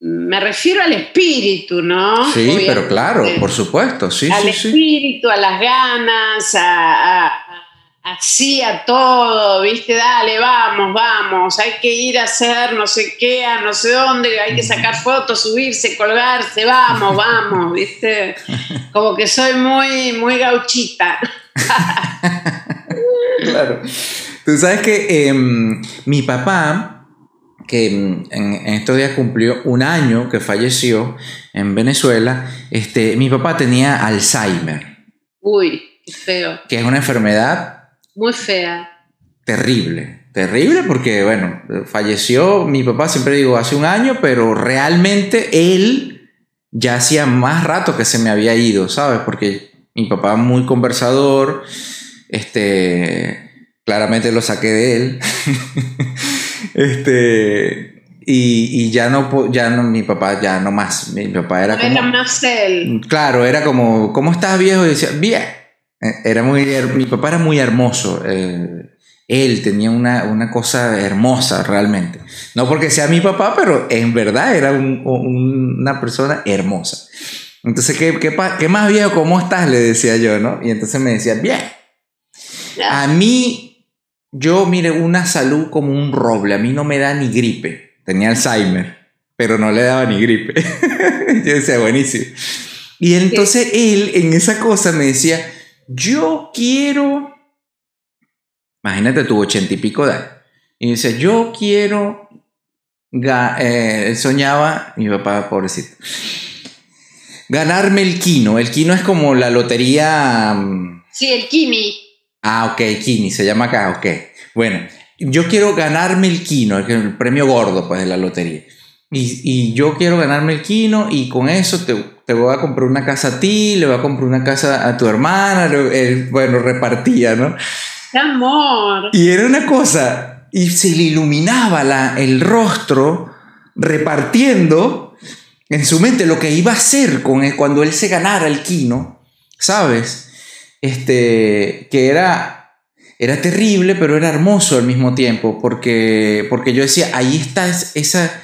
me refiero al espíritu, ¿no? Sí, Obviamente. pero claro, por supuesto, sí. Al sí, espíritu, sí. a las ganas, a, a, así a todo, ¿viste? Dale, vamos, vamos, hay que ir a hacer no sé qué, a no sé dónde, hay que sacar fotos, subirse, colgarse, vamos, vamos, ¿viste? Como que soy muy, muy gauchita. claro. Tú sabes que eh, mi papá que en, en, estos días cumplió un año que falleció en Venezuela, este, mi papá tenía Alzheimer. Uy, feo. Que es una enfermedad. Muy fea. Terrible. Terrible porque, bueno, falleció mi papá, siempre digo, hace un año, pero realmente él ya hacía más rato que se me había ido, ¿sabes? Porque mi papá muy conversador, este, claramente lo saqué de él. Este, y, y, ya no, ya no, mi papá ya no más. Mi papá era no como. Era más él. Claro, era como, ¿cómo estás viejo? Y decía, bien. Era muy, mi papá era muy hermoso. Eh, él tenía una, una, cosa hermosa realmente. No porque sea mi papá, pero en verdad era un, un, una persona hermosa. Entonces, ¿qué, qué, ¿qué, más viejo? ¿Cómo estás? Le decía yo, ¿no? Y entonces me decía, bien. A mí yo, mire, una salud como un roble. A mí no me da ni gripe. Tenía Alzheimer, pero no le daba ni gripe. yo decía, buenísimo. Y entonces él, en esa cosa, me decía, yo quiero. Imagínate, tuvo ochenta y pico de años. Y decía, yo quiero. Eh, soñaba, mi papá, pobrecito. Ganarme el quino. El quino es como la lotería. mm, Sí, el Kimi. Ah, ok, Kini, se llama acá, ok. Bueno, yo quiero ganarme el Kino, el premio gordo pues de la lotería. Y, y yo quiero ganarme el Kino y con eso te, te, voy a comprar una casa a ti, le voy a comprar una casa a tu hermana, el, bueno, repartía, ¿no? ¡Qué amor! Y era una cosa, y se le iluminaba la, el rostro repartiendo en su mente lo que iba a hacer con él cuando él se ganara el Kino, ¿sabes? Este, que era, era terrible, pero era hermoso al mismo tiempo, porque, porque yo decía, ahí está esa,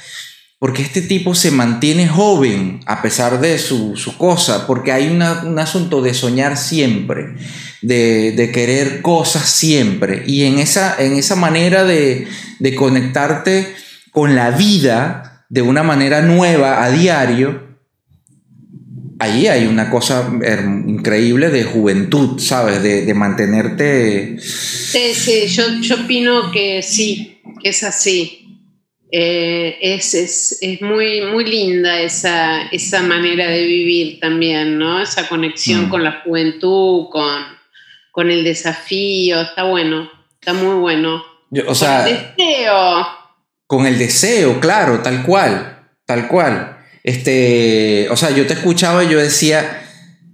porque este tipo se mantiene joven a pesar de su, su cosa, porque hay una, un asunto de soñar siempre, de, de, querer cosas siempre, y en esa, en esa manera de, de conectarte con la vida de una manera nueva a diario, ahí hay una cosa increíble de juventud, ¿sabes? De, de mantenerte... Sí, sí, yo, yo, opino que sí, que es así. Eh, es, es, es, muy, muy linda esa, esa manera de vivir también, ¿no? Esa conexión mm. con la juventud, con, con el desafío, está bueno, está muy bueno. Yo, o sea, con el deseo. Con el deseo, claro, tal cual, tal cual. Este, o sea, yo te escuchaba y yo decía,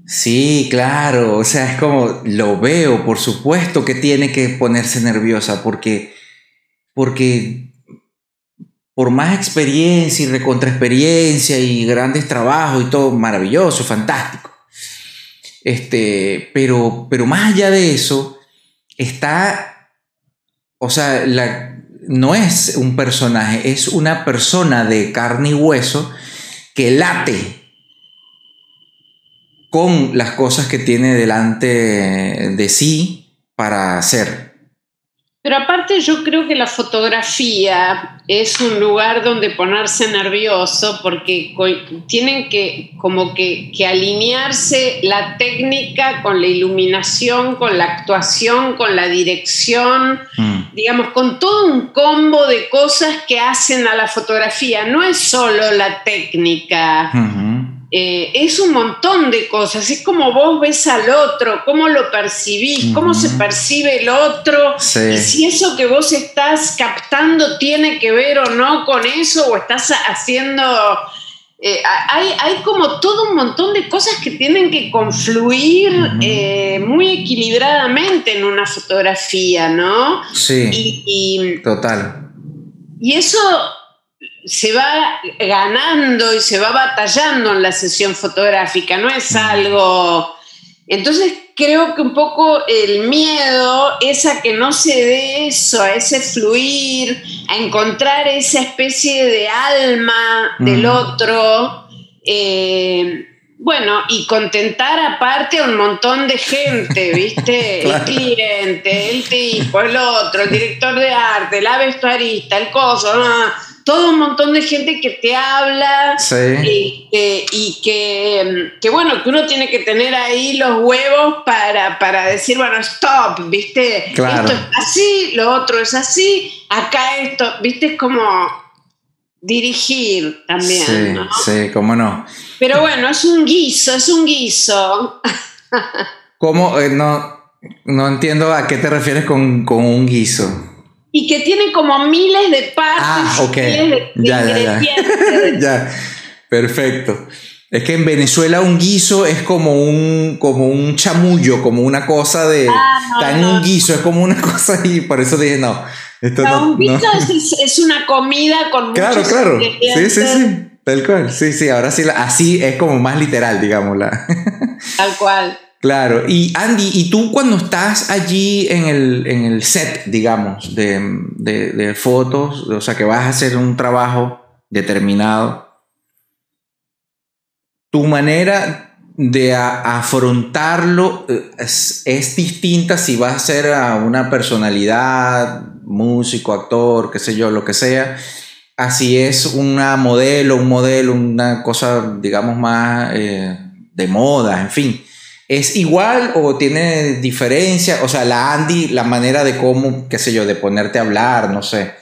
sí, claro, o sea, es como, lo veo, por supuesto que tiene que ponerse nerviosa, porque, porque por más experiencia y recontraexperiencia y grandes trabajos y todo, maravilloso, fantástico. Este, pero, pero más allá de eso, está, o sea, la, no es un personaje, es una persona de carne y hueso que late con las cosas que tiene delante de sí para hacer. Pero aparte yo creo que la fotografía es un lugar donde ponerse nervioso porque tienen que como que, alinearse la técnica con la iluminación, con la actuación, con la dirección, mm. digamos, con todo un combo de cosas que hacen a la fotografía. No es solo la técnica. Eh, es un montón de cosas, es como vos ves al otro, cómo lo percibís, cómo se percibe el otro, y si eso que vos estás captando tiene que ver o no con eso, o estás haciendo... Eh, hay, como todo un montón de cosas que tienen que confluir eh, muy equilibradamente en una fotografía, ¿no? Sí. total. Y eso se va ganando y se va batallando en la sesión fotográfica, no es algo... Entonces creo que un poco el miedo es a que no se dé eso, a ese fluir, a encontrar esa especie de alma del otro. Eh, bueno, y contentar aparte a un montón de gente, ¿viste? El cliente, el tipo, el otro, el director de arte, la vestuarista, el coso, ¿no? Todo un montón de gente que te habla y, que, bueno, que uno tiene que tener ahí los huevos para, para decir, bueno, stop, ¿viste? Esto es así, lo otro es así, acá esto, ¿viste? Es como dirigir también. Sí, ¿no? sí, cómo no. Pero bueno, es un guiso, es un guiso. ¿Cómo? Eh, no, no entiendo a qué te refieres con, con un guiso y que tiene como miles de partes. Ah, ok. ya, ya, ya. ya, perfecto. Es que en Venezuela un guiso es como un, como un chamullo, como una cosa de... Ah, en un guiso, es como una cosa y por eso dije, no. Esto no, un guiso Es, una comida con Claro, claro. Sí, sí, sí. Tal cual. Sí, sí. Ahora sí, así es como más literal, digámosla. Tal cual. Claro, y Andy, ¿y tú cuando estás allí en el, set, digamos, de, fotos, o sea, que vas a hacer un trabajo determinado, tu manera de afrontarlo eh, es, es, distinta si vas a ser a una personalidad, músico, actor, qué sé yo, lo que sea, así es una modelo, un modelo, una cosa, digamos, más eh, de moda, en fin. ¿Es igual o tiene diferencia? O sea, la Andy, la manera de cómo, qué sé yo, de ponerte a hablar, no sé,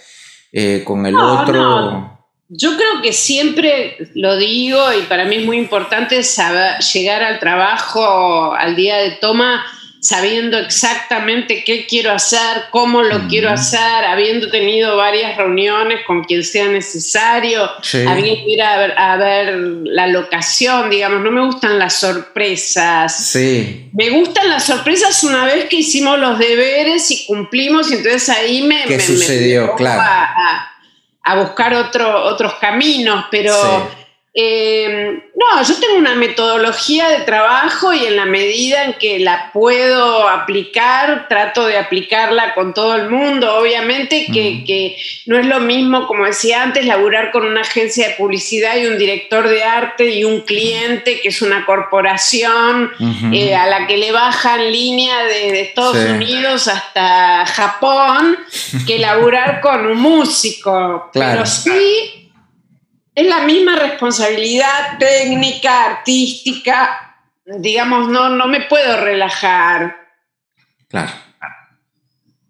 eh, con el otro. Yo creo que siempre lo digo y para mí es muy importante saber llegar al trabajo, al día de toma, sabiendo exactamente qué quiero hacer, cómo lo quiero hacer, habiendo tenido varias reuniones con quien sea necesario, habiendo ir a ver, la locación, digamos, no me gustan las sorpresas. Sí. Me gustan las sorpresas una vez que hicimos los deberes y cumplimos y entonces ahí me... ¿Qué sucedió? claro. A, buscar otro, otros caminos, pero... Eh, no, yo tengo una metodología de trabajo y en la medida en que la puedo aplicar, trato de aplicarla con todo el mundo. Obviamente que, no es lo mismo, como decía antes, laburar con una agencia de publicidad y un director de arte y un cliente que es una corporación eh, a la que le bajan línea desde Estados Unidos hasta Japón, que laburar con un músico. Pero sí es la misma responsabilidad técnica, artística, digamos, no, no me puedo relajar. Claro.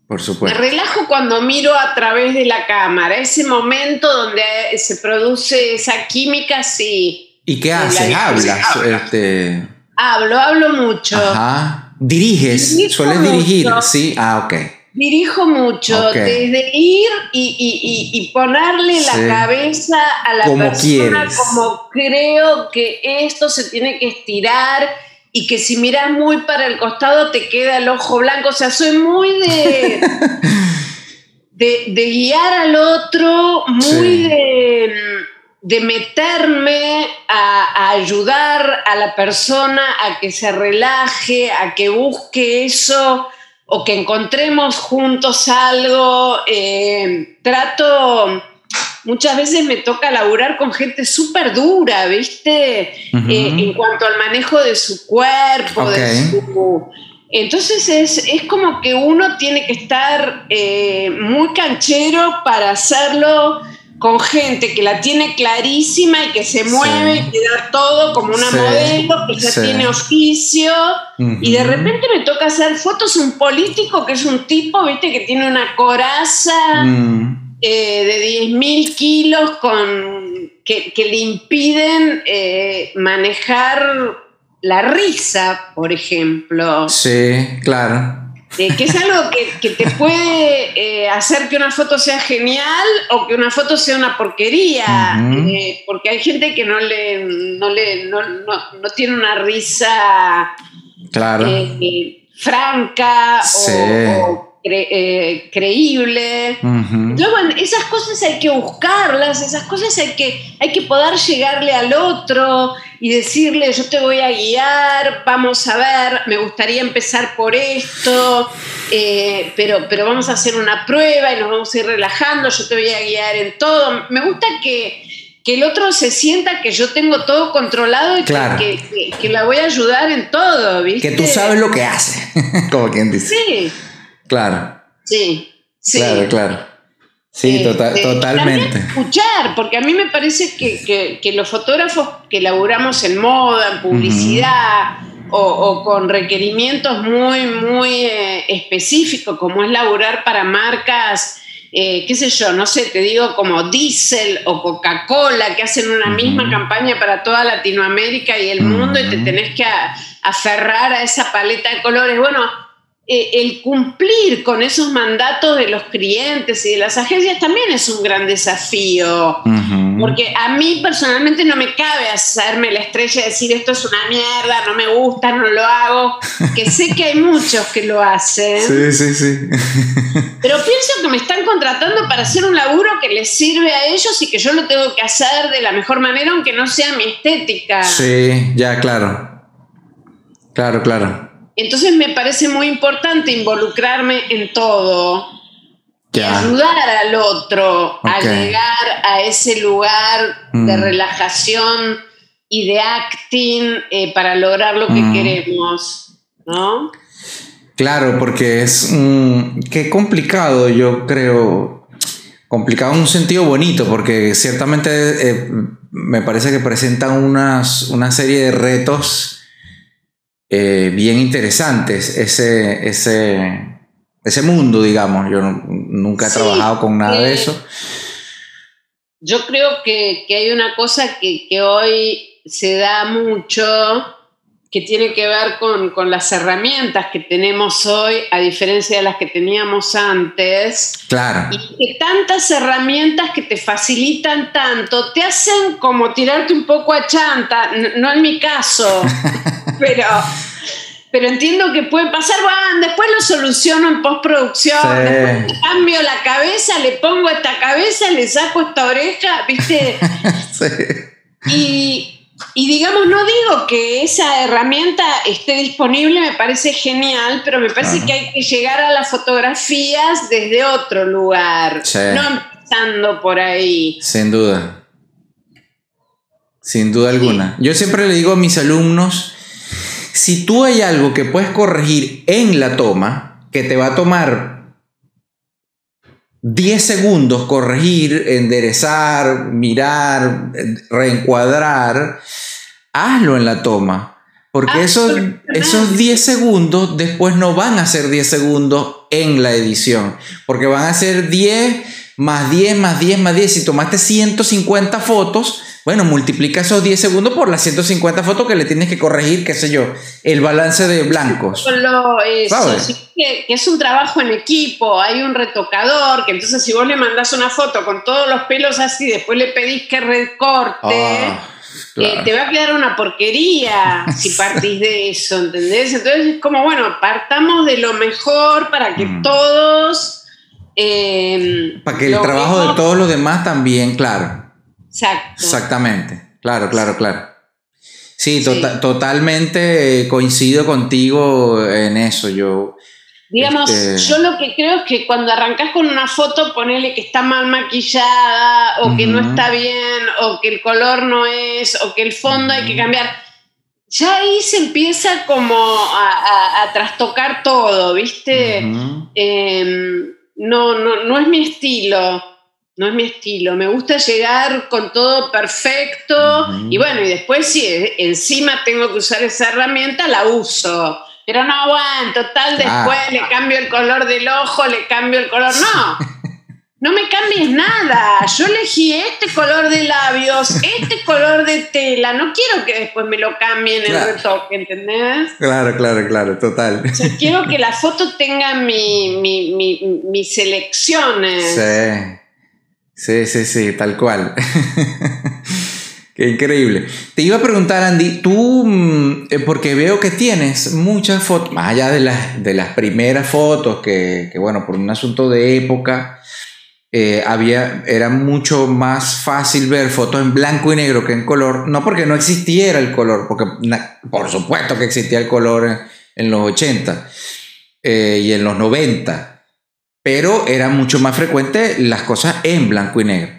Por supuesto. Me relajo cuando miro a través de la cámara, ese momento donde se produce esa química, sí. ¿Y qué haces? ¿Hablas? Este... Hablo, hablo mucho. Ajá. ¿Diriges? ¿Sueles dirigir? Sí, ah, ok. Dirijo mucho, desde ir y, ponerle la cabeza a la persona como creo que esto se tiene que estirar y que si miras muy para el costado te queda el ojo blanco. O sea, soy muy de, de, guiar al otro, muy de, meterme a, a ayudar a la persona a que se relaje, a que busque eso o que encontremos juntos algo. Eh, trato, muchas veces me toca laburar con gente súper dura, ¿viste? Eh, en cuanto al manejo de su cuerpo, de su... Entonces es, como que uno tiene que estar eh, muy canchero para hacerlo con gente que la tiene clarísima y que se mueve y que da todo como una modelo, que ya tiene oficio, y de repente me toca hacer fotos un político que es un tipo, viste, que tiene una coraza mm. eh, de 10.000 kilos con, que, le impiden eh, manejar la risa, por ejemplo. Sí, claro. Eh, que es algo que, te puede eh, hacer que una foto sea genial o que una foto sea una porquería, eh, porque hay gente que no le, no, le no, tiene una risa claro. franca o eh, creíble. Esas cosas hay que buscarlas, esas cosas hay que, hay que poder llegarle al otro y decirle, yo te voy a guiar, vamos a ver, me gustaría empezar por esto, eh, pero, pero vamos a hacer una prueba y nos vamos a ir relajando, yo te voy a guiar en todo. Me gusta que, el otro se sienta que yo tengo todo controlado y que, que, la voy a ayudar en todo, Que tú sabes lo que hace, como quien dice. Sí. Claro. Sí, sí. Claro, claro. Sí, eh, tota-, eh, totalmente. Escuchar, porque a mí me parece que, los fotógrafos que laburamos en moda, en publicidad, o, con requerimientos muy, muy eh, específicos, como es laburar para marcas, qué sé yo, no sé, te digo como Diesel o Coca-Cola, que hacen una misma campaña para toda Latinoamérica y el mundo y te tenés que aferrar a esa paleta de colores. Bueno, eh, el cumplir con esos mandatos de los clientes y de las agencias también es un gran desafío. Porque a mí personalmente no me cabe hacerme la estrella y decir esto es una mierda, no me gusta, no lo hago. Que sé que hay muchos que lo hacen. Sí, sí, sí. Pero pienso que me están contratando para hacer un laburo que les sirve a ellos y que yo lo tengo que hacer de la mejor manera, aunque no sea mi estética. Sí, ya, claro. Claro, claro. Entonces me parece muy importante involucrarme en todo ayudar al otro a llegar a ese lugar de mm. relajación y de acting eh, para lograr lo que mm. queremos, ¿no? Claro, porque es qué complicado, yo creo, complicado en un sentido bonito, porque ciertamente eh, me parece que presenta unas, una serie de retos eh, bien interesantes ese, ese, ese mundo, digamos. Yo nunca he trabajado con nada de eso. Yo creo que, hay una cosa que, hoy se da mucho que tiene que ver con, las herramientas que tenemos hoy, a diferencia de las que teníamos antes. Claro. Y que tantas herramientas que te facilitan tanto, te hacen como tirarte un poco a chanta, no en mi caso, pero, pero entiendo que puede pasar, bueno, después lo soluciono en postproducción, después cambio la cabeza, le pongo esta cabeza, le saco esta oreja, ¿viste? y, digamos, no digo que esa herramienta esté disponible, me parece genial, pero me parece que hay que llegar a las fotografías desde otro lugar, no empezando por ahí. Sin duda. Sin duda alguna. Yo siempre le digo a mis alumnos, si tú hay algo que puedes corregir en la toma, que te va a tomar 10 segundos corregir, enderezar, mirar, reencuadrar, hazlo en la toma. Porque esos, esos 10 segundos después no van a ser 10 segundos en la edición. Porque van a ser 10 más 10 más 10 más 10. Si tomaste 150 fotos, bueno, multiplica esos 10 segundos por las 150 fotos que le tienes que corregir, qué sé yo, el balance de blancos. que, es un trabajo en equipo, hay un retocador, que entonces si vos le mandás una foto con todos los pelos así, después le pedís que recorte, ah, eh, te va a quedar una porquería si partís de eso, ¿entendés? Entonces es como, bueno, partamos de lo mejor para que mm. todos... Eh, para que el trabajo de todos los demás también, claro Exacto. Exactamente, claro, claro, claro. Sí, tota-, totalmente coincido contigo en eso. Yo. Digamos, este, yo lo que creo es que cuando arrancas con una foto, ponele que está mal maquillada, o que no está bien, o que el color no es, o que el fondo hay que cambiar. ya ahí se empieza como a, trastocar todo, ¿viste? Em, no, no, no es mi estilo, no es mi estilo. Me gusta llegar con todo perfecto y bueno, y después si encima tengo que usar esa herramienta, la uso. Pero no aguanto, tal después le cambio el color del ojo, le cambio el color. No, no me cambies nada. Yo elegí este color de labios, este color de tela. No quiero que después me lo cambien el retoque, ¿entendés? Claro, claro, claro, total. O sea, quiero que la foto tenga mi, mi, mis selecciones. Sí. Sí, sí, sí, tal cual. Qué increíble. Te iba a preguntar, Andy, tú, mm, eh, porque veo que tienes muchas fotos, más allá de las, de las primeras fotos, que, que bueno, por un asunto de época, eh, había, era mucho más fácil ver fotos en blanco y negro que en color, no porque no existiera el color, porque por supuesto que existía el color en, los 80 eh, y en los 90, pero era mucho más frecuente las cosas en blanco y negro.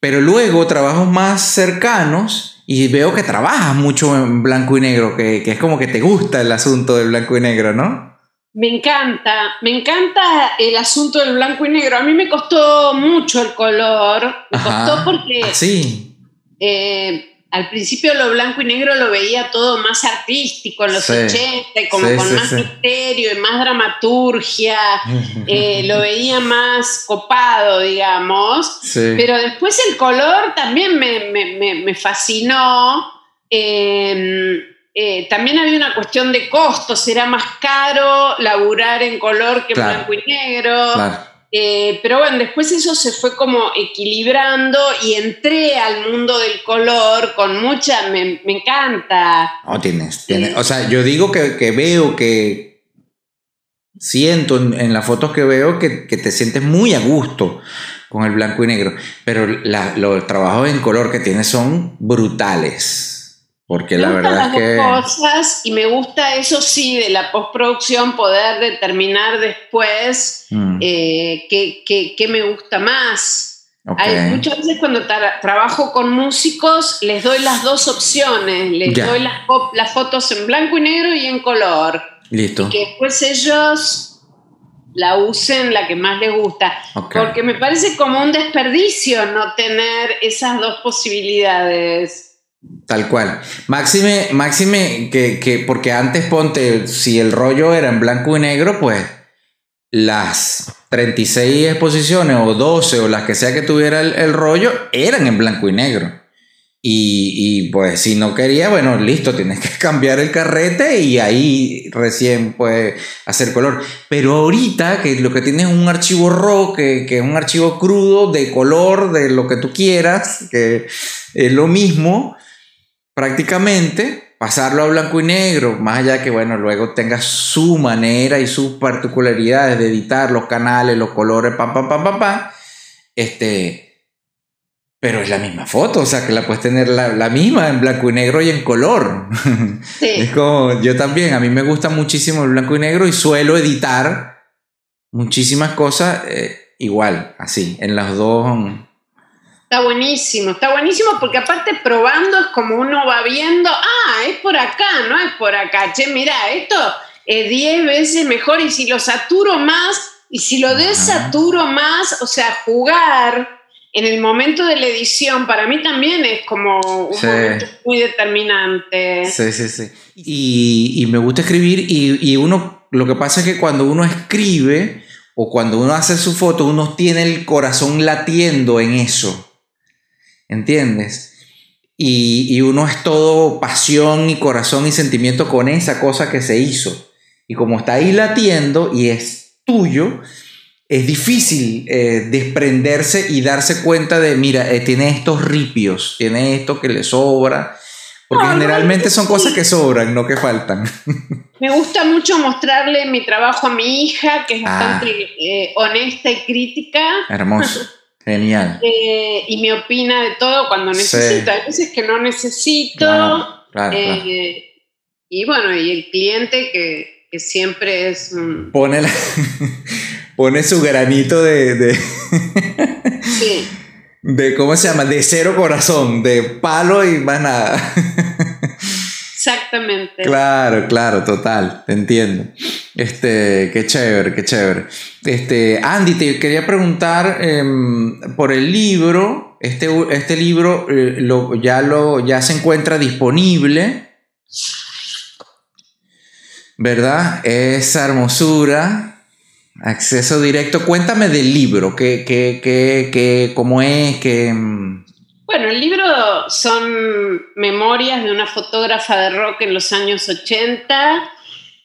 Pero luego trabajos más cercanos y veo que trabajas mucho en blanco y negro, que, que es como que te gusta el asunto del blanco y negro, ¿no? Me encanta, me encanta el asunto del blanco y negro. A mí me costó mucho el color, me costó porque ah, sí. Eh, al principio lo blanco y negro lo veía todo más artístico en los 80, como con más misterio y más dramaturgia, eh, lo veía más copado, digamos. Pero después el color también me, me, me fascinó. Eh, eh, también había una cuestión de costos, era más caro laburar en color que blanco y negro. Eh, pero bueno, después eso se fue como equilibrando y entré al mundo del color con mucha, me, encanta. No, tienes, o sea, yo digo que, veo que siento en, las fotos que veo que, te sientes muy a gusto con el blanco y negro, pero los trabajos en color que tienes son brutales. Porque la verdad es que... cosas y me gusta eso sí de la postproducción poder determinar después mm. eh, qué, me gusta más. Hay, muchas veces cuando trabajo con músicos les doy las dos opciones, les doy las, las, fotos en blanco y negro y en color. Listo. Y que después ellos la usen la que más les gusta. Porque me parece como un desperdicio no tener esas dos posibilidades. Tal cual. Máxime, máxime que, que, porque antes ponte, si el rollo era en blanco y negro, pues las 36 exposiciones o 12 o las que sea que tuviera el, rollo eran en blanco y negro. Y, y, pues si no quería, bueno, listo, tienes que cambiar el carrete y ahí recién puedes hacer color. Pero ahorita que lo que tienes es un archivo RAW, que, que es un archivo crudo de color, de lo que tú quieras, que es lo mismo, prácticamente pasarlo a blanco y negro, más allá que, bueno, luego tenga su manera y sus particularidades de editar los canales, los colores, pam, pam, pam, pam, pam, este, pero es la misma foto, o sea, que la puedes tener la, misma en blanco y negro y en color. Sí. es como, yo también, a mí me gusta muchísimo el blanco y negro y suelo editar muchísimas cosas eh, igual, así, en las dos Está buenísimo, está buenísimo porque aparte probando es como uno va viendo, ah, es por acá, no es por acá. Che, mira, esto es 10 veces mejor y si lo saturo más y si lo desaturo más, o sea, jugar en el momento de la edición para mí también es como un momento muy determinante. Sí, sí, sí. Y, y me gusta escribir y, y uno, lo que pasa es que cuando uno escribe o cuando uno hace su foto, uno tiene el corazón latiendo en eso. ¿Entiendes? Y, uno es todo pasión y corazón y sentimiento con esa cosa que se hizo. Y como está ahí latiendo y es tuyo, es difícil eh, desprenderse y darse cuenta de, mira, eh, tiene estos ripios, tiene esto que le sobra. Porque generalmente son cosas que sobran, no que faltan. Me gusta mucho mostrarle mi trabajo a mi hija, que es ah. bastante eh, honesta y crítica. Hermoso. Genial. Eh, y me opina de todo cuando necesito. Hay veces que no necesito. Eh, y bueno, y el cliente que, siempre es. Pone, pone su granito de. sí. De, ¿cómo se llama? De cero corazón, de palo y más nada. Exactamente. Claro, claro, total, te entiendo. Este, qué chévere, qué chévere. Este, Andy, te quería preguntar em, por el libro. Este, este libro eh, lo, ya, lo, ya se encuentra disponible. ¿Verdad? Esa hermosura. Acceso directo. Cuéntame del libro, ¿qué, qué, qué, qué cómo es? Qué, em, bueno, el libro son memorias de una fotógrafa de rock en los años 80.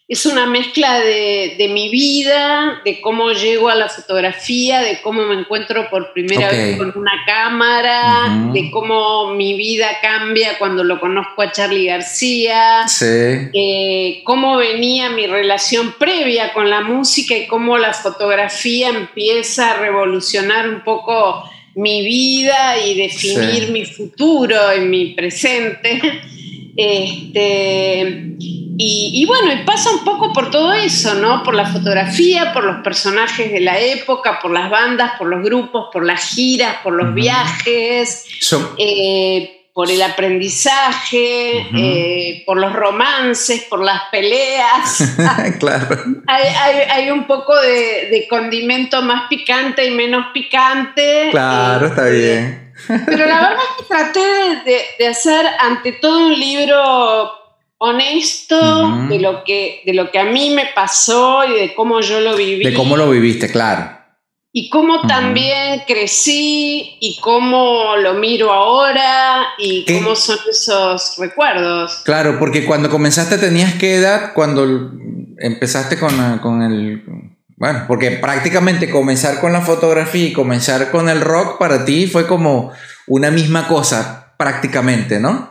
Es una mezcla de, mi vida, de cómo llego a la fotografía, de cómo me encuentro por primera vez con una cámara, de cómo mi vida cambia cuando lo conozco a Charlie García, sí. Eh, cómo venía mi relación previa con la música y cómo la fotografía empieza a revolucionar un poco mi vida y definir mi futuro en mi presente. Este, y, bueno, y pasa un poco por todo eso, ¿no? Por la fotografía, por los personajes de la época, por las bandas, por los grupos, por las giras, por los viajes. Eh, por el aprendizaje, eh, por los romances, por las peleas. claro. Hay, un poco de, condimento más picante y menos picante. Claro, está este, bien. pero la verdad es que traté de, hacer ante todo un libro honesto de, lo que, de lo que a mí me pasó y de cómo yo lo viví. De cómo lo viviste, claro y cómo también crecí y cómo lo miro ahora y cómo son esos recuerdos. Claro, porque cuando comenzaste tenías qué edad cuando empezaste con, con el... Bueno, porque prácticamente comenzar con la fotografía y comenzar con el rock para ti fue como una misma cosa, prácticamente, ¿no?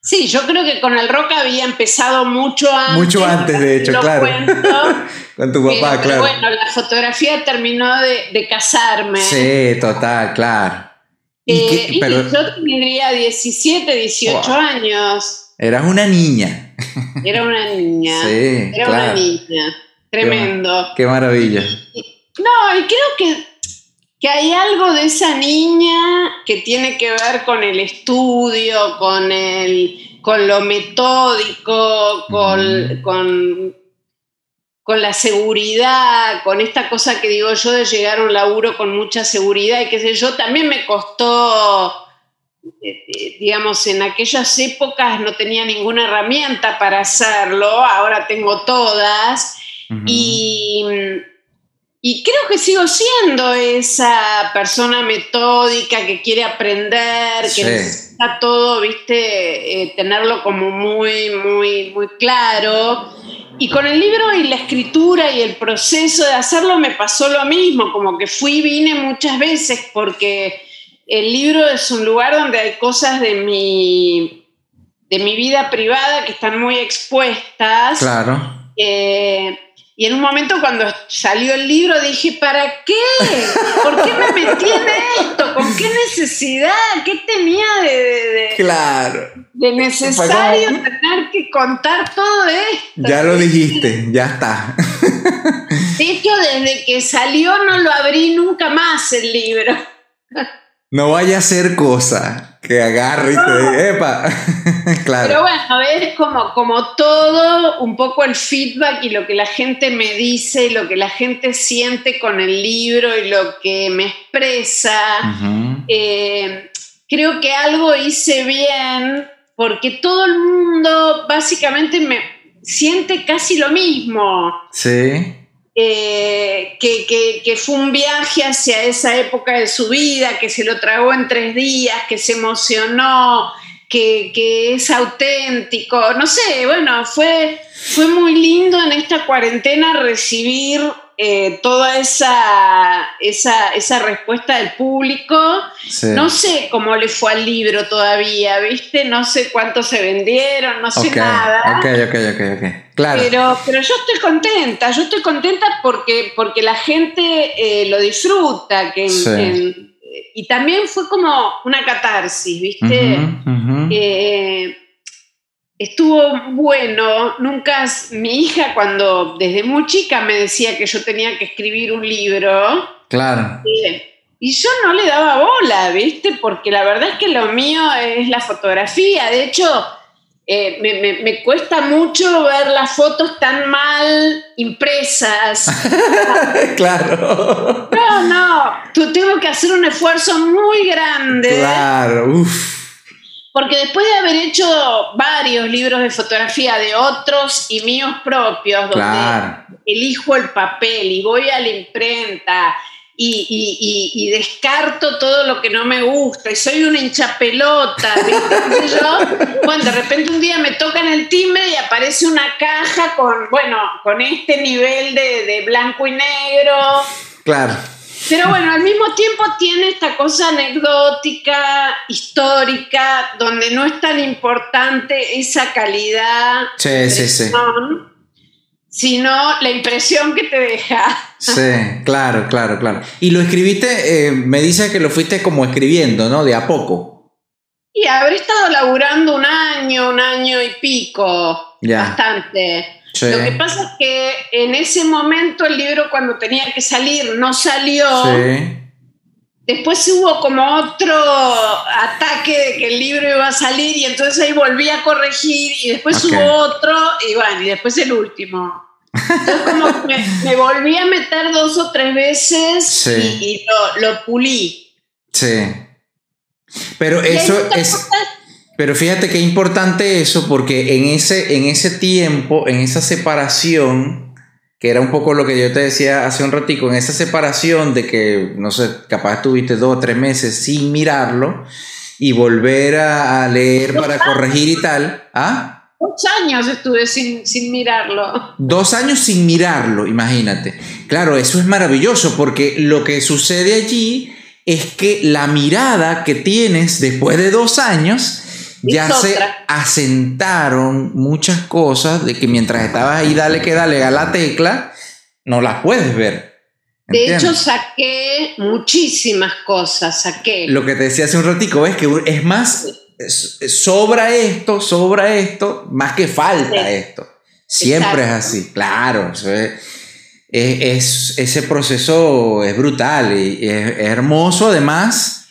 Sí, yo creo que con el rock había empezado mucho antes. Mucho antes, de hecho, claro. con tu papá, claro. bueno, la fotografía terminó de, casarme. Sí, total, claro. ¿Y, eh, yo tendría 17, 18 años. Eras una niña. Era una niña. Sí, Era una niña. Tremendo. Qué, maravilla. no, y creo que que hay algo de esa niña que tiene que ver con el estudio, con, el, con lo metódico, con, con, la seguridad, con esta cosa que digo yo de llegar a un laburo con mucha seguridad y qué sé yo, también me costó, eh, eh, digamos, en aquellas épocas no tenía ninguna herramienta para hacerlo, ahora tengo todas. Y y creo que sigo siendo esa persona metódica que quiere aprender, que necesita todo, viste, eh, tenerlo como muy, muy, muy claro. Y con el libro y la escritura y el proceso de hacerlo me pasó lo mismo, como que fui y vine muchas veces porque el libro es un lugar donde hay cosas de mi, de mi vida privada que están muy expuestas. Claro. Eh, y en un momento cuando salió el libro dije, ¿para qué? ¿Por qué me metí en esto? ¿Con qué necesidad? ¿Qué tenía de, claro. de necesario tener que contar todo esto? Ya lo dijiste, ya está. De hecho, desde que salió no lo abrí nunca más el libro. No vaya a ser cosa que agarre y te epa. claro. Pero bueno, es como, como todo, un poco el feedback y lo que la gente me dice y lo que la gente siente con el libro y lo que me expresa. Eh, creo que algo hice bien porque todo el mundo básicamente me siente casi lo mismo. Sí. Eh, que, fue un viaje hacia esa época de su vida, que se lo tragó en tres días, que se emocionó, que, es auténtico. No sé, bueno, fue, fue muy lindo en esta cuarentena recibir eh, toda esa, esa, respuesta del público. No sé cómo le fue al libro todavía, ¿viste? No sé cuántos se vendieron, no sé nada. Ok, ok, ok, ok. Claro. Pero, pero yo estoy contenta, yo estoy contenta porque, porque la gente eh, lo disfruta, que y también fue como una catarsis, ¿viste? Eh, estuvo bueno, nunca, mi hija cuando desde muy chica me decía que yo tenía que escribir un libro. Claro. y yo no le daba bola, ¿viste? Porque la verdad es que lo mío es la fotografía. De hecho, eh, me, cuesta mucho ver las fotos tan mal impresas. claro. No, no, tú tengo que hacer un esfuerzo muy grande. Claro, uff. Porque después de haber hecho varios libros de fotografía de otros y míos propios, donde elijo el papel y voy a la imprenta y, descarto todo lo que no me gusta y soy una hinchapelota, bueno, de repente un día me tocan el timbre y aparece una caja con, bueno, con este nivel de, de blanco y negro. Claro. Pero bueno, al mismo tiempo tiene esta cosa anecdótica, histórica, donde no es tan importante esa calidad. Sí, sí, sí sino la impresión que te deja. Sí, claro, claro, claro. Y lo escribiste, eh, me dice que lo fuiste como escribiendo, ¿no? De a poco. Y habré estado laburando un año, un año y pico, bastante. Lo que pasa es que en ese momento el libro cuando tenía que salir no salió. Sí. Después hubo como otro ataque de que el libro iba a salir y entonces ahí volví a corregir y después hubo otro y bueno, y después el último. Entonces como me, me volví a meter dos o tres veces y, lo, pulí. Sí. Pero eso es... Pero fíjate qué importante eso porque en ese, en ese tiempo, en esa separación, que era un poco lo que yo te decía hace un ratico, en esa separación de que, no sé, capaz estuviste dos o tres meses sin mirarlo y volver a, leer para corregir y tal. ¿Ah? Dos años estuve sin, sin mirarlo. Dos años sin mirarlo, imagínate. Claro, eso es maravilloso porque lo que sucede allí es que la mirada que tienes después de dos años ya se asentaron muchas cosas de que mientras estabas ahí, dale que dale a la tecla, no las puedes ver. De hecho, saqué muchísimas cosas, saqué. Lo que te decía hace un ratico, es que es más, sobra esto, sobra esto, más que falta esto. Siempre es así, claro. Es, ese proceso es brutal y es hermoso además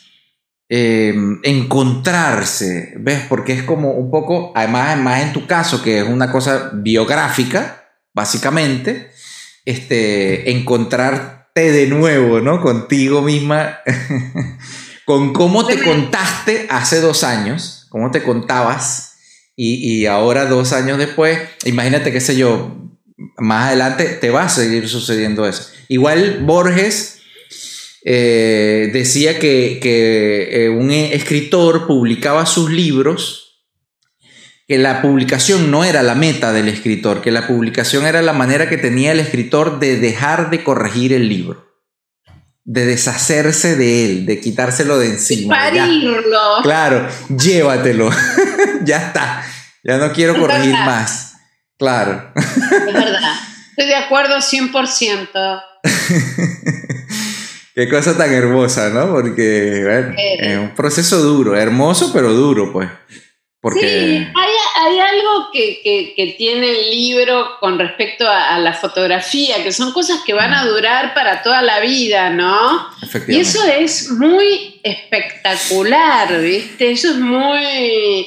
Em, encontrarse, ¿ves? Porque es como un poco, además, más en tu caso, que es una cosa biográfica, básicamente, este, encontrarte de nuevo, ¿no? Contigo misma, con cómo te contaste hace dos años, cómo te contabas, y, y ahora dos años después, imagínate, qué sé yo, más adelante te va a seguir sucediendo eso. Igual Borges eh, decía que, eh, un escritor publicaba sus libros, que la publicación no era la meta del escritor, que la publicación era la manera que tenía el escritor de dejar de corregir el libro, de deshacerse de él, de quitárselo de encima. Parirlo. Claro, llévatelo, ya está, ya no quiero corregir más. Claro. Es verdad, estoy de acuerdo 100%. Qué cosa tan hermosa, ¿no? Porque bueno, es un proceso duro, hermoso pero duro, pues. Porque... Sí, hay, algo que, tiene el libro con respecto a, la fotografía, que son cosas que van a durar para toda la vida, ¿no? Y eso es muy espectacular, ¿viste? Eso es muy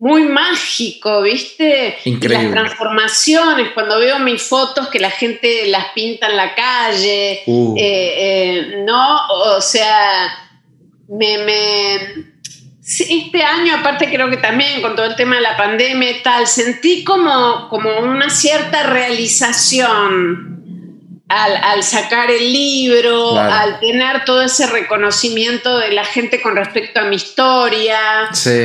muy mágico, ¿viste? Increíble. las transformaciones, cuando veo mis fotos que la gente las pinta en la calle, uh. eh, eh, ¿no? O sea, me, me, este año aparte creo que también con todo el tema de la pandemia y tal, sentí como, como una cierta realización al, sacar el libro, al tener todo ese reconocimiento de la gente con respecto a mi historia,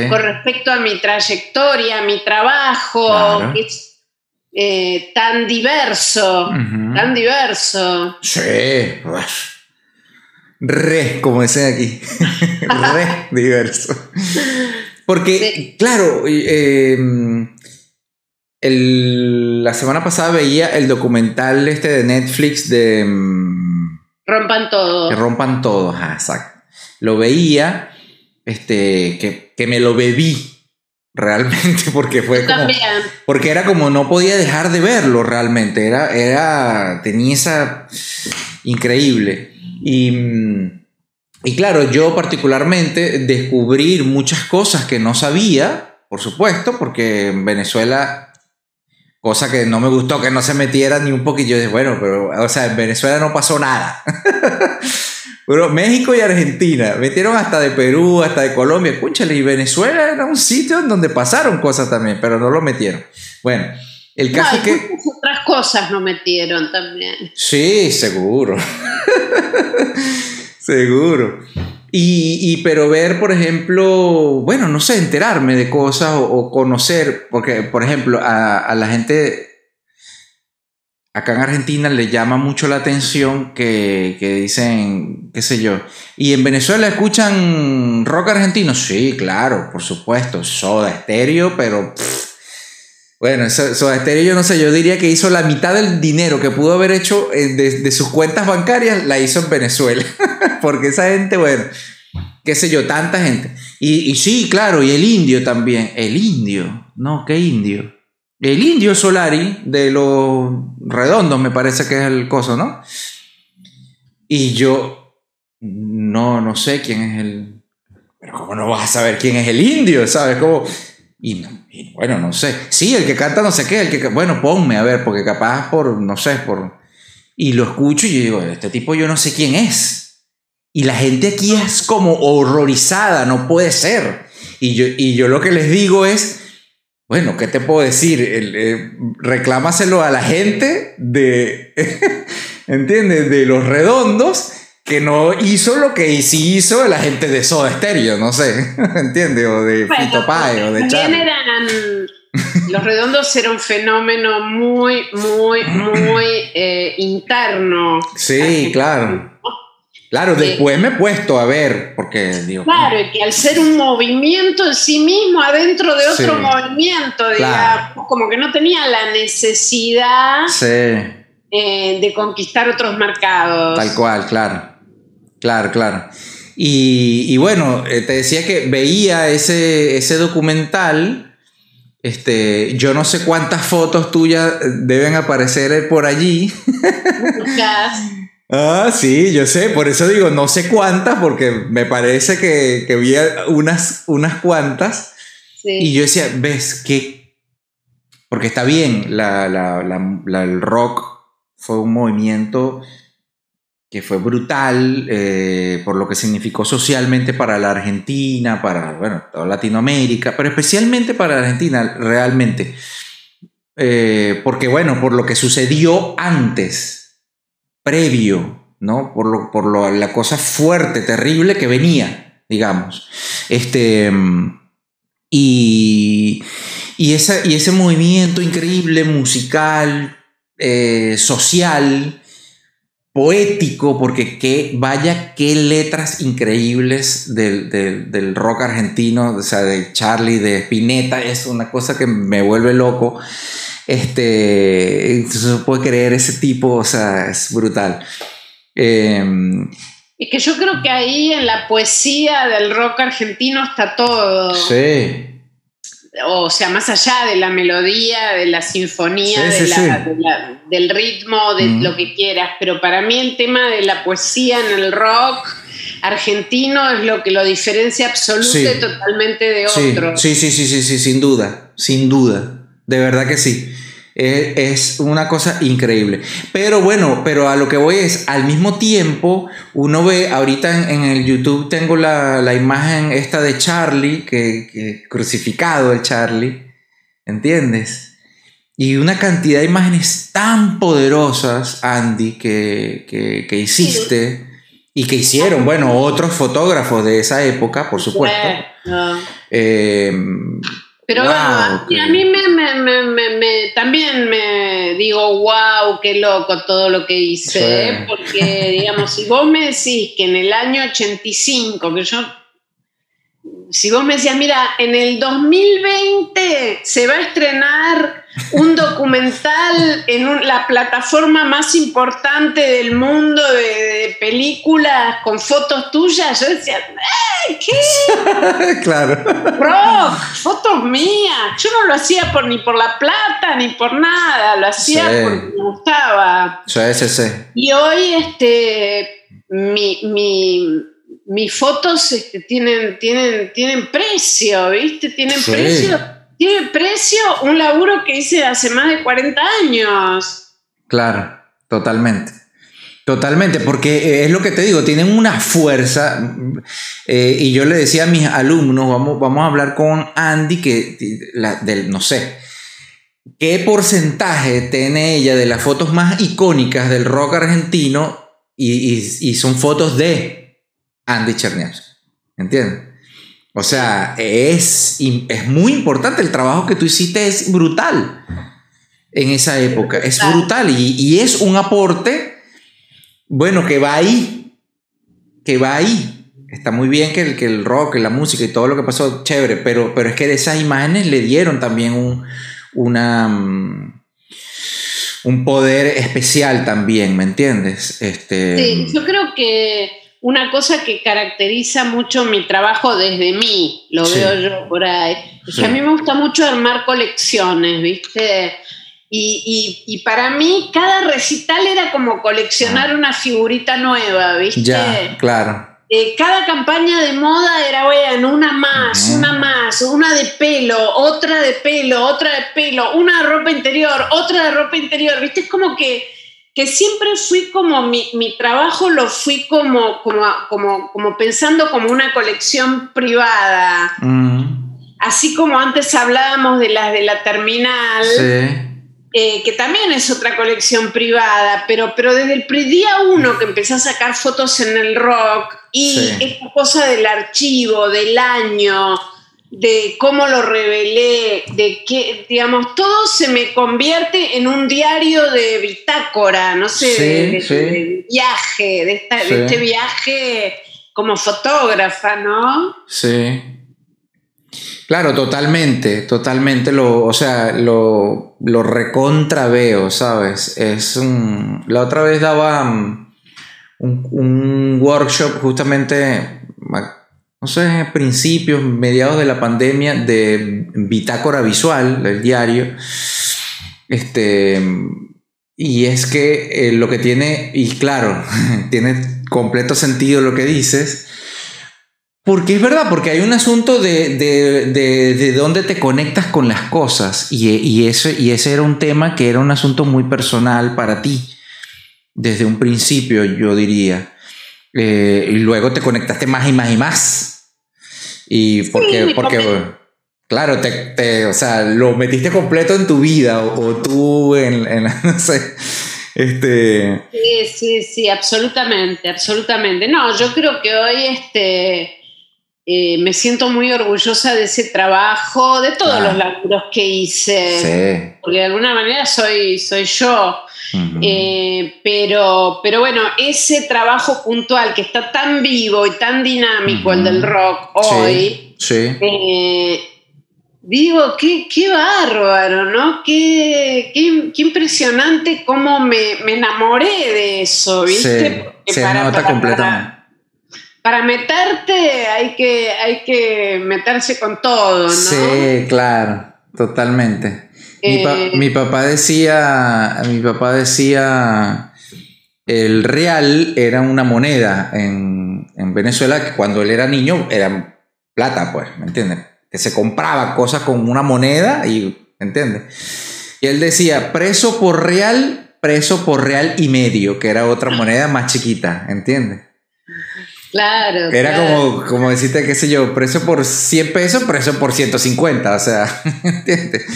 con respecto a mi trayectoria, a mi trabajo, que es eh, tan diverso, tan diverso. Sí, re, como dicen aquí, re diverso. Porque, claro, eh, la semana pasada veía el documental este de Netflix de... Mm, rompan todo. Que rompan todo, exacto. Lo veía, este, que, me lo bebí realmente porque fue como porque era como no podía dejar de verlo realmente era era tenía esa increíble y, y claro yo particularmente descubrir muchas cosas que no sabía por supuesto, porque en Venezuela, cosa que no me gustó que no se metiera ni un poquillo, de bueno, pero, o sea, en Venezuela no pasó nada. pero México y Argentina, metieron hasta de Perú, hasta de Colombia, escúchale, y Venezuela era un sitio en donde pasaron cosas también, pero no lo metieron. Bueno, el caso es que... Otras cosas no metieron también. Sí, seguro. seguro. Y, pero ver, por ejemplo, bueno, no sé, enterarme de cosas o, conocer, porque, por ejemplo, a, la gente acá en Argentina le llama mucho la atención que, dicen, qué sé yo, y en Venezuela escuchan rock argentino, sí, claro, por supuesto, soda estéreo, pero... bueno, Soda Stereo yo no sé, yo diría que hizo la mitad del dinero que pudo haber hecho eh, de, sus cuentas bancarias, la hizo en Venezuela. Porque esa gente, bueno, qué sé yo, tanta gente. Y, sí, claro, y el indio también. El indio, no, ¿qué indio? El indio Solari, de los redondos, me parece que es el coso, ¿no? Y yo no, no sé quién es el... Pero ¿cómo no vas a saber quién es el indio? ¿Sabes? Como... Y, bueno, no sé. Sí, el que canta no sé qué, el que... Bueno, ponme a ver, porque capaz por, no sé, por... Y lo escucho y yo digo, este tipo yo no sé quién es. Y la gente aquí es como horrorizada, no puede ser. Y yo, y yo lo que les digo es, bueno, ¿qué te puedo decir? Eh, reclámaselo a la gente de, ¿entiendes? De los redondos que no hizo lo que sí hizo la gente de Soda Stereo, no sé, ¿entiendes? O de Fito Pai, o de Charlie. los redondos eran un fenómeno muy, muy, muy eh, interno. Sí, claro. Claro, después me he puesto a ver, porque digo. Claro, y que al ser un movimiento en sí mismo, adentro de otro movimiento, digamos, como que no tenía la necesidad eh, de conquistar otros mercados. Tal cual, claro. Claro, claro. Y, bueno, eh, te decía que veía ese, ese documental. Este, yo no sé cuántas fotos tuyas deben aparecer por allí. Ah, sí, yo sé, por eso digo, no sé cuántas, porque me parece que, que vi unas, unas cuantas. Y yo decía, ¿ves qué? Porque está bien, el rock fue un movimiento que fue brutal eh, por lo que significó socialmente para la Argentina, para, bueno, toda Latinoamérica, pero especialmente para la Argentina, realmente. Eh, porque, bueno, por lo que sucedió antes previo, ¿no? Por, lo, por lo, la cosa fuerte, terrible que venía, digamos. Este, y, y, esa, y ese movimiento increíble, musical, eh, social, poético, porque qué, vaya qué letras increíbles del, del, rock argentino, o sea, de Charlie, de Spinetta, es una cosa que me vuelve loco. Este, se puede creer ese tipo, o sea, es brutal. Em, es que yo creo que ahí en la poesía del rock argentino está todo. Sí. O sea, más allá de la melodía, de la sinfonía, del ritmo, de lo que quieras. Pero para mí el tema de la poesía en el rock argentino es lo que lo diferencia absolutamente totalmente de otros. Sí, sí, sí, sí, sí, sin duda, sin duda. De verdad que sí. Es, una cosa increíble. Pero bueno, pero a lo que voy es, al mismo tiempo, uno ve, ahorita en, el YouTube tengo la, imagen esta de Charlie, que, crucificado el Charlie, ¿entiendes? Y una cantidad de imágenes tan poderosas, Andy, que, hiciste y que hicieron, bueno, otros fotógrafos de esa época, por supuesto. Eh, pero bueno, a, mí me, también me digo, wow, qué loco todo lo que hice, ¿eh? porque digamos, si vos me decís que en el año 85, que yo, si vos me decías, mira, en el 2020 se va a estrenar un documental en la plataforma más importante del mundo de, películas con fotos tuyas, yo decía, ¡eh! ¿Qué? claro. Rock, fotos mías. Yo no lo hacía por, ni por la plata ni por nada, lo hacía porque me gustaba. Sí, sí, sí. Y hoy, este, mi, mi mis fotos este, tienen, tienen, tienen precio, ¿viste? Tienen precio. Tiene precio un laburo que hice hace más de 40 años. Claro, totalmente. Totalmente, porque eh, es lo que te digo, tienen una fuerza. Eh, y yo le decía a mis alumnos, vamos, vamos a hablar con Andy, que del, no sé, ¿qué porcentaje tiene ella de las fotos más icónicas del rock argentino? Y, son fotos de Andy Cherniavsky. ¿Entiendes? O sea, es, es muy importante el trabajo que tú hiciste, es brutal en esa época, es brutal y, y es un aporte bueno, que va ahí, que va ahí. Está muy bien que el, que el rock, la música y todo lo que pasó, chévere, pero, pero es que de esas imágenes le dieron también un, una, mm, un poder especial también, ¿me entiendes? Este, sí, yo creo que una cosa que caracteriza mucho mi trabajo desde mí, lo veo yo por ahí, es que a mí me gusta mucho armar colecciones, ¿viste? Y, para mí cada recital era como coleccionar una figurita nueva, ¿viste? Ya, claro. Eh, cada campaña de moda era, bueno, una más, una más, una de pelo, otra de pelo, otra de pelo, una de ropa interior, otra de ropa interior, ¿viste? Es como que, que siempre fui como, mi, trabajo lo fui como, como, como, como pensando como una colección privada. Así como antes hablábamos de las de la terminal. Sí eh, que también es otra colección privada, pero, pero desde el día uno que empecé a sacar fotos en el rock y esta cosa del archivo, del año, de cómo lo revelé, de que, digamos, todo se me convierte en un diario de bitácora, no sé, de, viaje, de, de este viaje como fotógrafa, ¿no? Sí. Claro, totalmente, totalmente lo, o sea, lo, lo recontra veo, ¿sabes? Es un, la otra vez daba um, un, workshop justamente, sé, principios, mediados de la pandemia de bitácora visual del diario. Este, y es que eh, lo que tiene, y claro, tiene completo sentido lo que dices, porque es verdad, porque hay un asunto de, de, dónde te conectas con las cosas y, y, ese, y ese era un tema que era un asunto muy personal para ti, desde un principio yo diría. Eh, y luego te conectaste más y más y más. Y porque, porque claro, te, o sea, lo metiste completo en tu vida o, tú en, en, no sé. Este... Sí, sí, sí, absolutamente, absolutamente. No, yo creo que hoy este eh, me siento muy orgullosa de ese trabajo, de todos los laburos que hice, porque de alguna manera soy, soy yo. Eh, pero, pero bueno, ese trabajo puntual que está tan vivo y tan dinámico, el del rock hoy, eh, digo, qué, qué bárbaro, ¿no? Qué, qué, impresionante cómo me, enamoré de eso, ¿viste? se nota completamente para meterte hay que, hay que meterse con todo, ¿no? Sí, claro, totalmente. Mi, eh, papá decía, mi papá decía, el real era una moneda en, Venezuela que cuando él era niño era plata, pues, ¿me entiendes? Que se compraba cosas con una moneda y, ¿me entiendes? Y él decía, preso por real, preso por real y medio, que era otra moneda más chiquita, ¿entiendes? Claro. Era Como, como decirte, qué sé yo, precio por 100 pesos, precio por 150. O sea, ¿entiendes?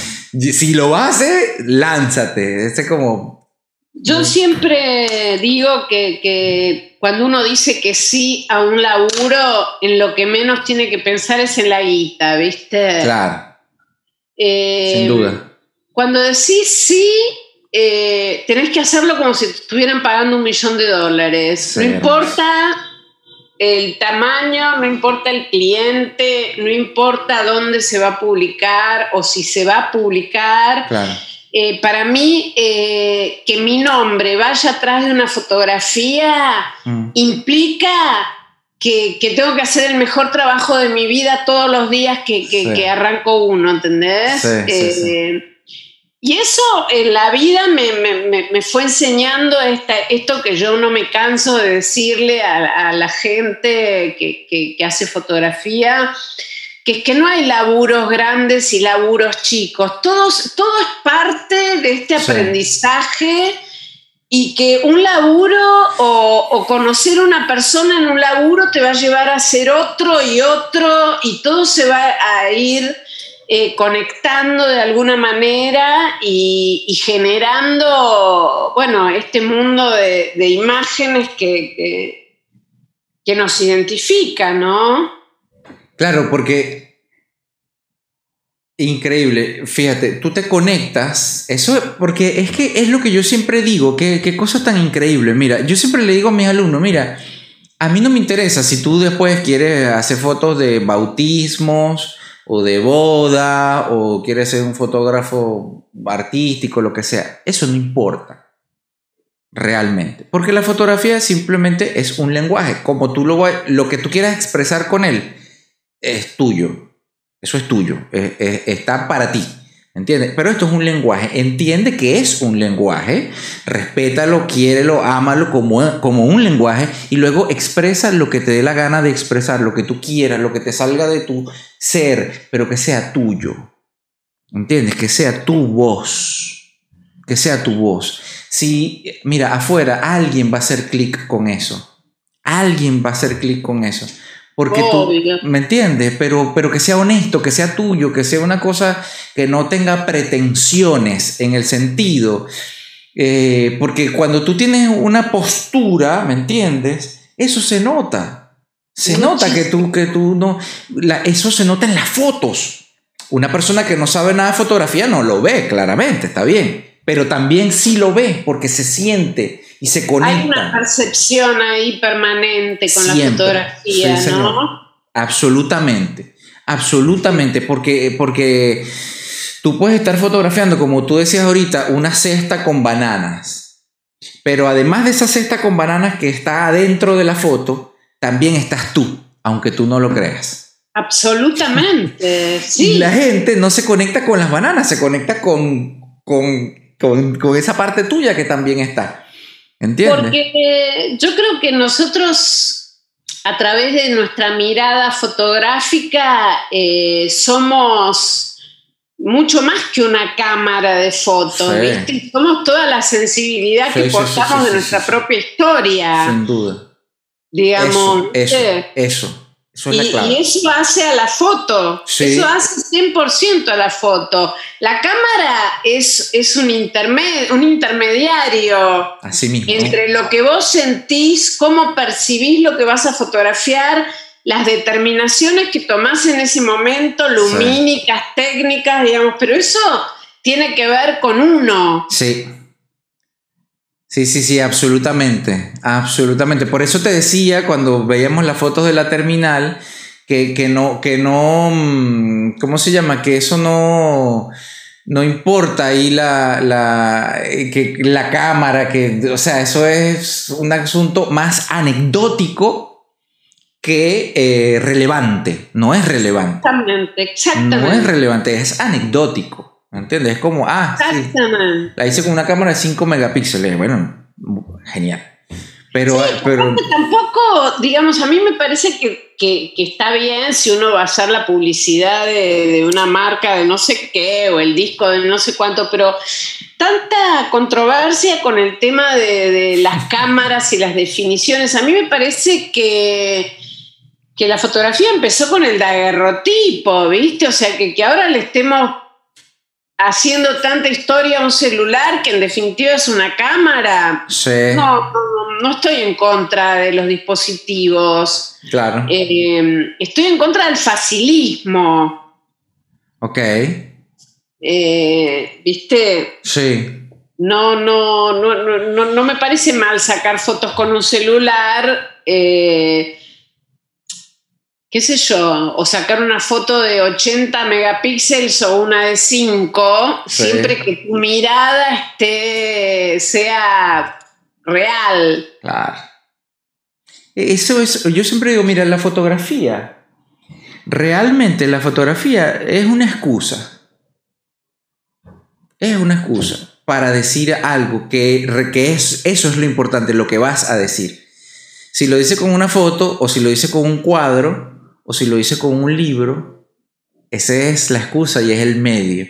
Si lo haces, lánzate. Como. Yo siempre digo que, cuando uno dice que sí a un laburo, en lo que menos tiene que pensar es en la guita, ¿viste? Claro. Eh, Sin duda. Cuando decís sí, eh, tenés que hacerlo como si estuvieran pagando un millón de dólares. No importa el tamaño, no importa el cliente, no importa dónde se va a publicar o si se va a publicar. Eh, para mí, eh, que mi nombre vaya atrás de una fotografía mm. implica que, tengo que hacer el mejor trabajo de mi vida todos los días que, arranco uno, ¿entendés? Sí, sí, eh, Y eso en la vida me, fue enseñando esto que yo no me canso de decirle a, la gente que, hace fotografía, que es que no hay laburos grandes y laburos chicos. Todos, todo es parte de este aprendizaje y que un laburo o, o, conocer a una persona en un laburo te va a llevar a ser otro y otro y todo se va a ir eh, conectando de alguna manera y, generando, bueno, este mundo de, imágenes que, que, nos identifica, ¿no? Claro, porque increíble, fíjate, tú te conectas, eso porque es que es lo que yo siempre digo, qué, qué cosa tan increíble, mira, yo siempre le digo a mis alumnos, mira, a mí no me interesa si tú después quieres hacer fotos de bautismos, o de boda o quieres ser un fotógrafo artístico, lo que sea. Eso no importa realmente, porque la fotografía simplemente es un lenguaje, como tú lo, lo que tú quieras expresar con él es tuyo, eso es tuyo, está para ti. ¿Entiendes? Pero esto es un lenguaje. Entiende que es un lenguaje. Respétalo, quiérelo, ámalo como, como un lenguaje. Y luego expresa lo que te dé la gana de expresar, lo que tú quieras, lo que te salga de tu ser, pero que sea tuyo. ¿Entiendes? Que sea tu voz. Que sea tu voz. Si, mira, afuera alguien va a hacer clic con eso. Alguien va a hacer clic con eso. Porque tú, ¿me entiendes? Pero, pero que sea honesto, que sea tuyo, que sea una cosa que no tenga pretensiones en el sentido. Eh, porque cuando tú tienes una postura, ¿me entiendes? Eso se nota. Se nota que tú, que tú no. eso se nota en las fotos. Una persona que no sabe nada de fotografía no lo ve, claramente, está bien. Pero también sí lo ve porque se siente y se conecta. Hay una percepción ahí permanente con la fotografía, ¿no? Absolutamente, absolutamente, porque, porque tú puedes estar fotografiando, como tú decías ahorita, una cesta con bananas, pero además de esa cesta con bananas que está adentro de la foto, también estás tú, aunque tú no lo creas. Absolutamente, sí. Y la gente no se conecta con las bananas, se conecta con, con, con, con esa parte tuya que también está. Porque eh, yo creo que nosotros, a través de nuestra mirada fotográfica, eh, somos mucho más que una cámara de fotos, Somos toda la sensibilidad que portamos de nuestra propia historia. Sin duda. Digamos. eso, eso y, eso hace a la foto, eso hace 100% a la foto. La cámara es, es un, un intermediario entre lo que vos sentís, cómo percibís lo que vas a fotografiar, las determinaciones que tomás en ese momento, lumínicas, técnicas, digamos, pero eso tiene que ver con uno. Sí. Sí, sí, sí, absolutamente, absolutamente. Por eso te decía cuando veíamos las fotos de la terminal que, no, que no, mm, ¿cómo se llama? Que eso no, no importa ahí la, la, eh, que la cámara, que, o sea, eso es un asunto más anecdótico que eh, relevante. No es relevante. Exactamente, exactamente. No es relevante, es anecdótico. ¿Me entiendes? Es como, ah, sí, la hice con una cámara de 5 megapíxeles. Bueno, genial. Pero, pero... tampoco, digamos, a mí me parece que, que, está bien si uno va a hacer la publicidad de, de, una marca de no sé qué o el disco de no sé cuánto, pero tanta controversia con el tema de, de las cámaras y las definiciones. A mí me parece que, que la fotografía empezó con el daguerrotipo, ¿viste? O sea, que, que ahora le estemos haciendo tanta historia a un celular que en definitiva es una cámara. Sí. No, no, estoy en contra de los dispositivos. Claro. Eh, estoy en contra del facilismo. Ok. Eh, ¿Viste? Sí. No, no, no, no, no, me parece mal sacar fotos con un celular. Eh, qué sé yo, o sacar una foto de 80 megapíxeles o una de 5, siempre que tu mirada esté, sea real. Claro. Eso es, yo siempre digo, mira, la fotografía, realmente la fotografía es una excusa. es una excusa para decir algo que, que es, eso es lo importante, lo que vas a decir. Si lo dice con una foto, o si lo dice con un cuadro, o si lo dice con un libro, esa es la excusa y es el medio.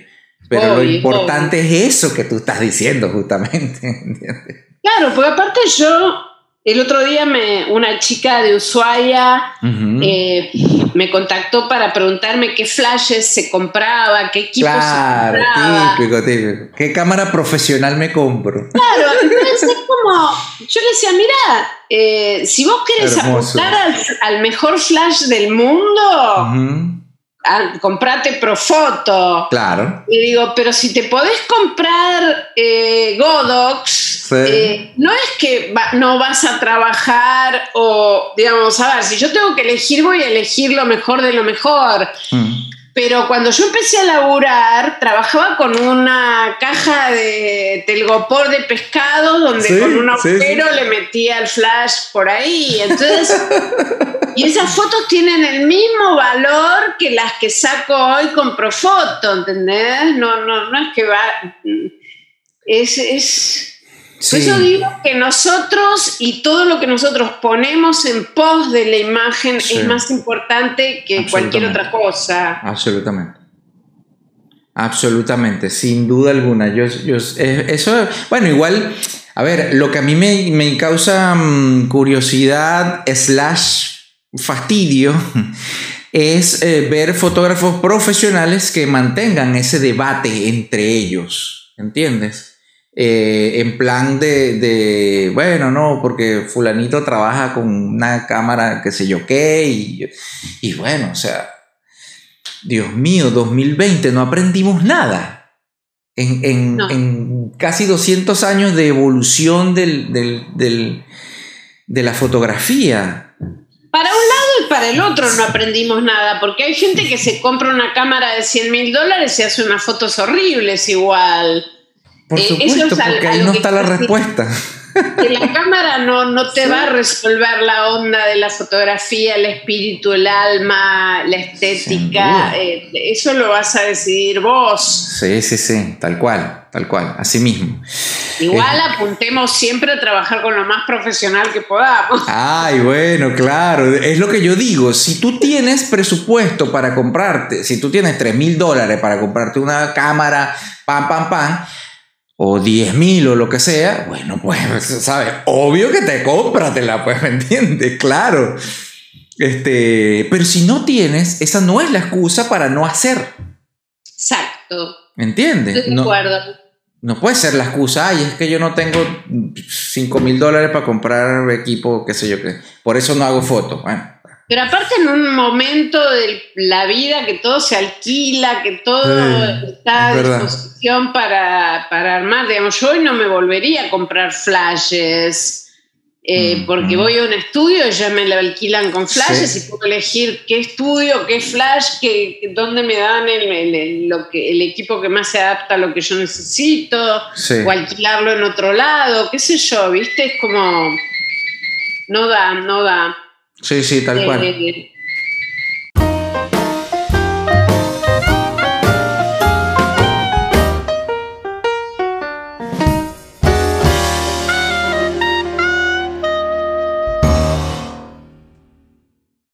Pero lo importante es eso que tú estás diciendo justamente. Claro, porque aparte yo el otro día me, una chica de Ushuaia eh, me contactó para preguntarme qué flashes se compraba, qué equipos claro, se compraba. típico, típico. ¿Qué cámara profesional me compro? Claro, entonces es como, yo le decía, mira, eh, si vos querés apostar al, mejor flash del mundo, Ah, comprate Profoto. Claro. Y digo, pero si te podés comprar eh, Godox, eh, no es que no vas a trabajar o, digamos, a ver, si yo tengo que elegir, voy a elegir lo mejor de lo mejor. Mm. Pero cuando yo empecé a laburar, trabajaba con una caja de telgopor de pescado donde con un agujero le metía el flash por ahí. Entonces, y esas fotos tienen el mismo valor que las que saco hoy con Profoto, ¿entendés? No, no, no es que va. Es, es por eso digo que nosotros y todo lo que nosotros ponemos en pos de la imagen es más importante que cualquier otra cosa. Absolutamente. Absolutamente, sin duda alguna. Yo, yo, eso, bueno, igual, a ver, lo que a mí me, me causa mm, curiosidad slash fastidio es eh, ver fotógrafos profesionales que mantengan ese debate entre ellos, ¿entiendes? Eh, en plan de, bueno, no, porque fulanito trabaja con una cámara que sé yo qué, y, bueno, o sea, Dios mío, 2020, no aprendimos nada. En, casi 200 años de evolución del, de la fotografía. Para un lado y para el otro no aprendimos nada, porque hay gente que se compra una cámara de 100 mil dólares y hace unas fotos horribles igual. Por eh, supuesto, porque ahí no está la respuesta. Que la cámara no, no te va a resolver la onda de la fotografía, el espíritu, el alma, la estética. Eh, eso lo vas a decidir vos. Sí, sí, sí, tal cual, tal cual, así mismo. Igual eh, apuntemos siempre a trabajar con lo más profesional que podamos. Ay, bueno, claro, es lo que yo digo. Si tú tienes presupuesto para comprarte, si tú tienes 3 mil dólares para comprarte una cámara, pam, pam, pam o 10 mil o lo que sea, bueno, pues, ¿sabes? Obvio que te cómpratela, pues, ¿me entiendes? Claro. Este, pero si no tienes, esa no es la excusa para no hacer. Exacto. ¿Me entiendes? Estoy de acuerdo. No, puede ser la excusa, ay, es que yo no tengo 5 mil dólares para comprar equipo, qué sé yo qué. Por eso no hago fotos. Bueno, pero aparte en un momento de la vida que todo se alquila, que todo está a disposición para, armar, digamos, yo hoy no me volvería a comprar flashes, eh, mm, porque mm. voy a un estudio y ya me lo alquilan con flashes y puedo elegir qué estudio, qué flash, qué, dónde me dan el, lo que, el equipo que más se adapta a lo que yo necesito, o alquilarlo en otro lado, qué sé yo, ¿viste? Es como, no da, no da. Sí, sí, tal cual. Eh,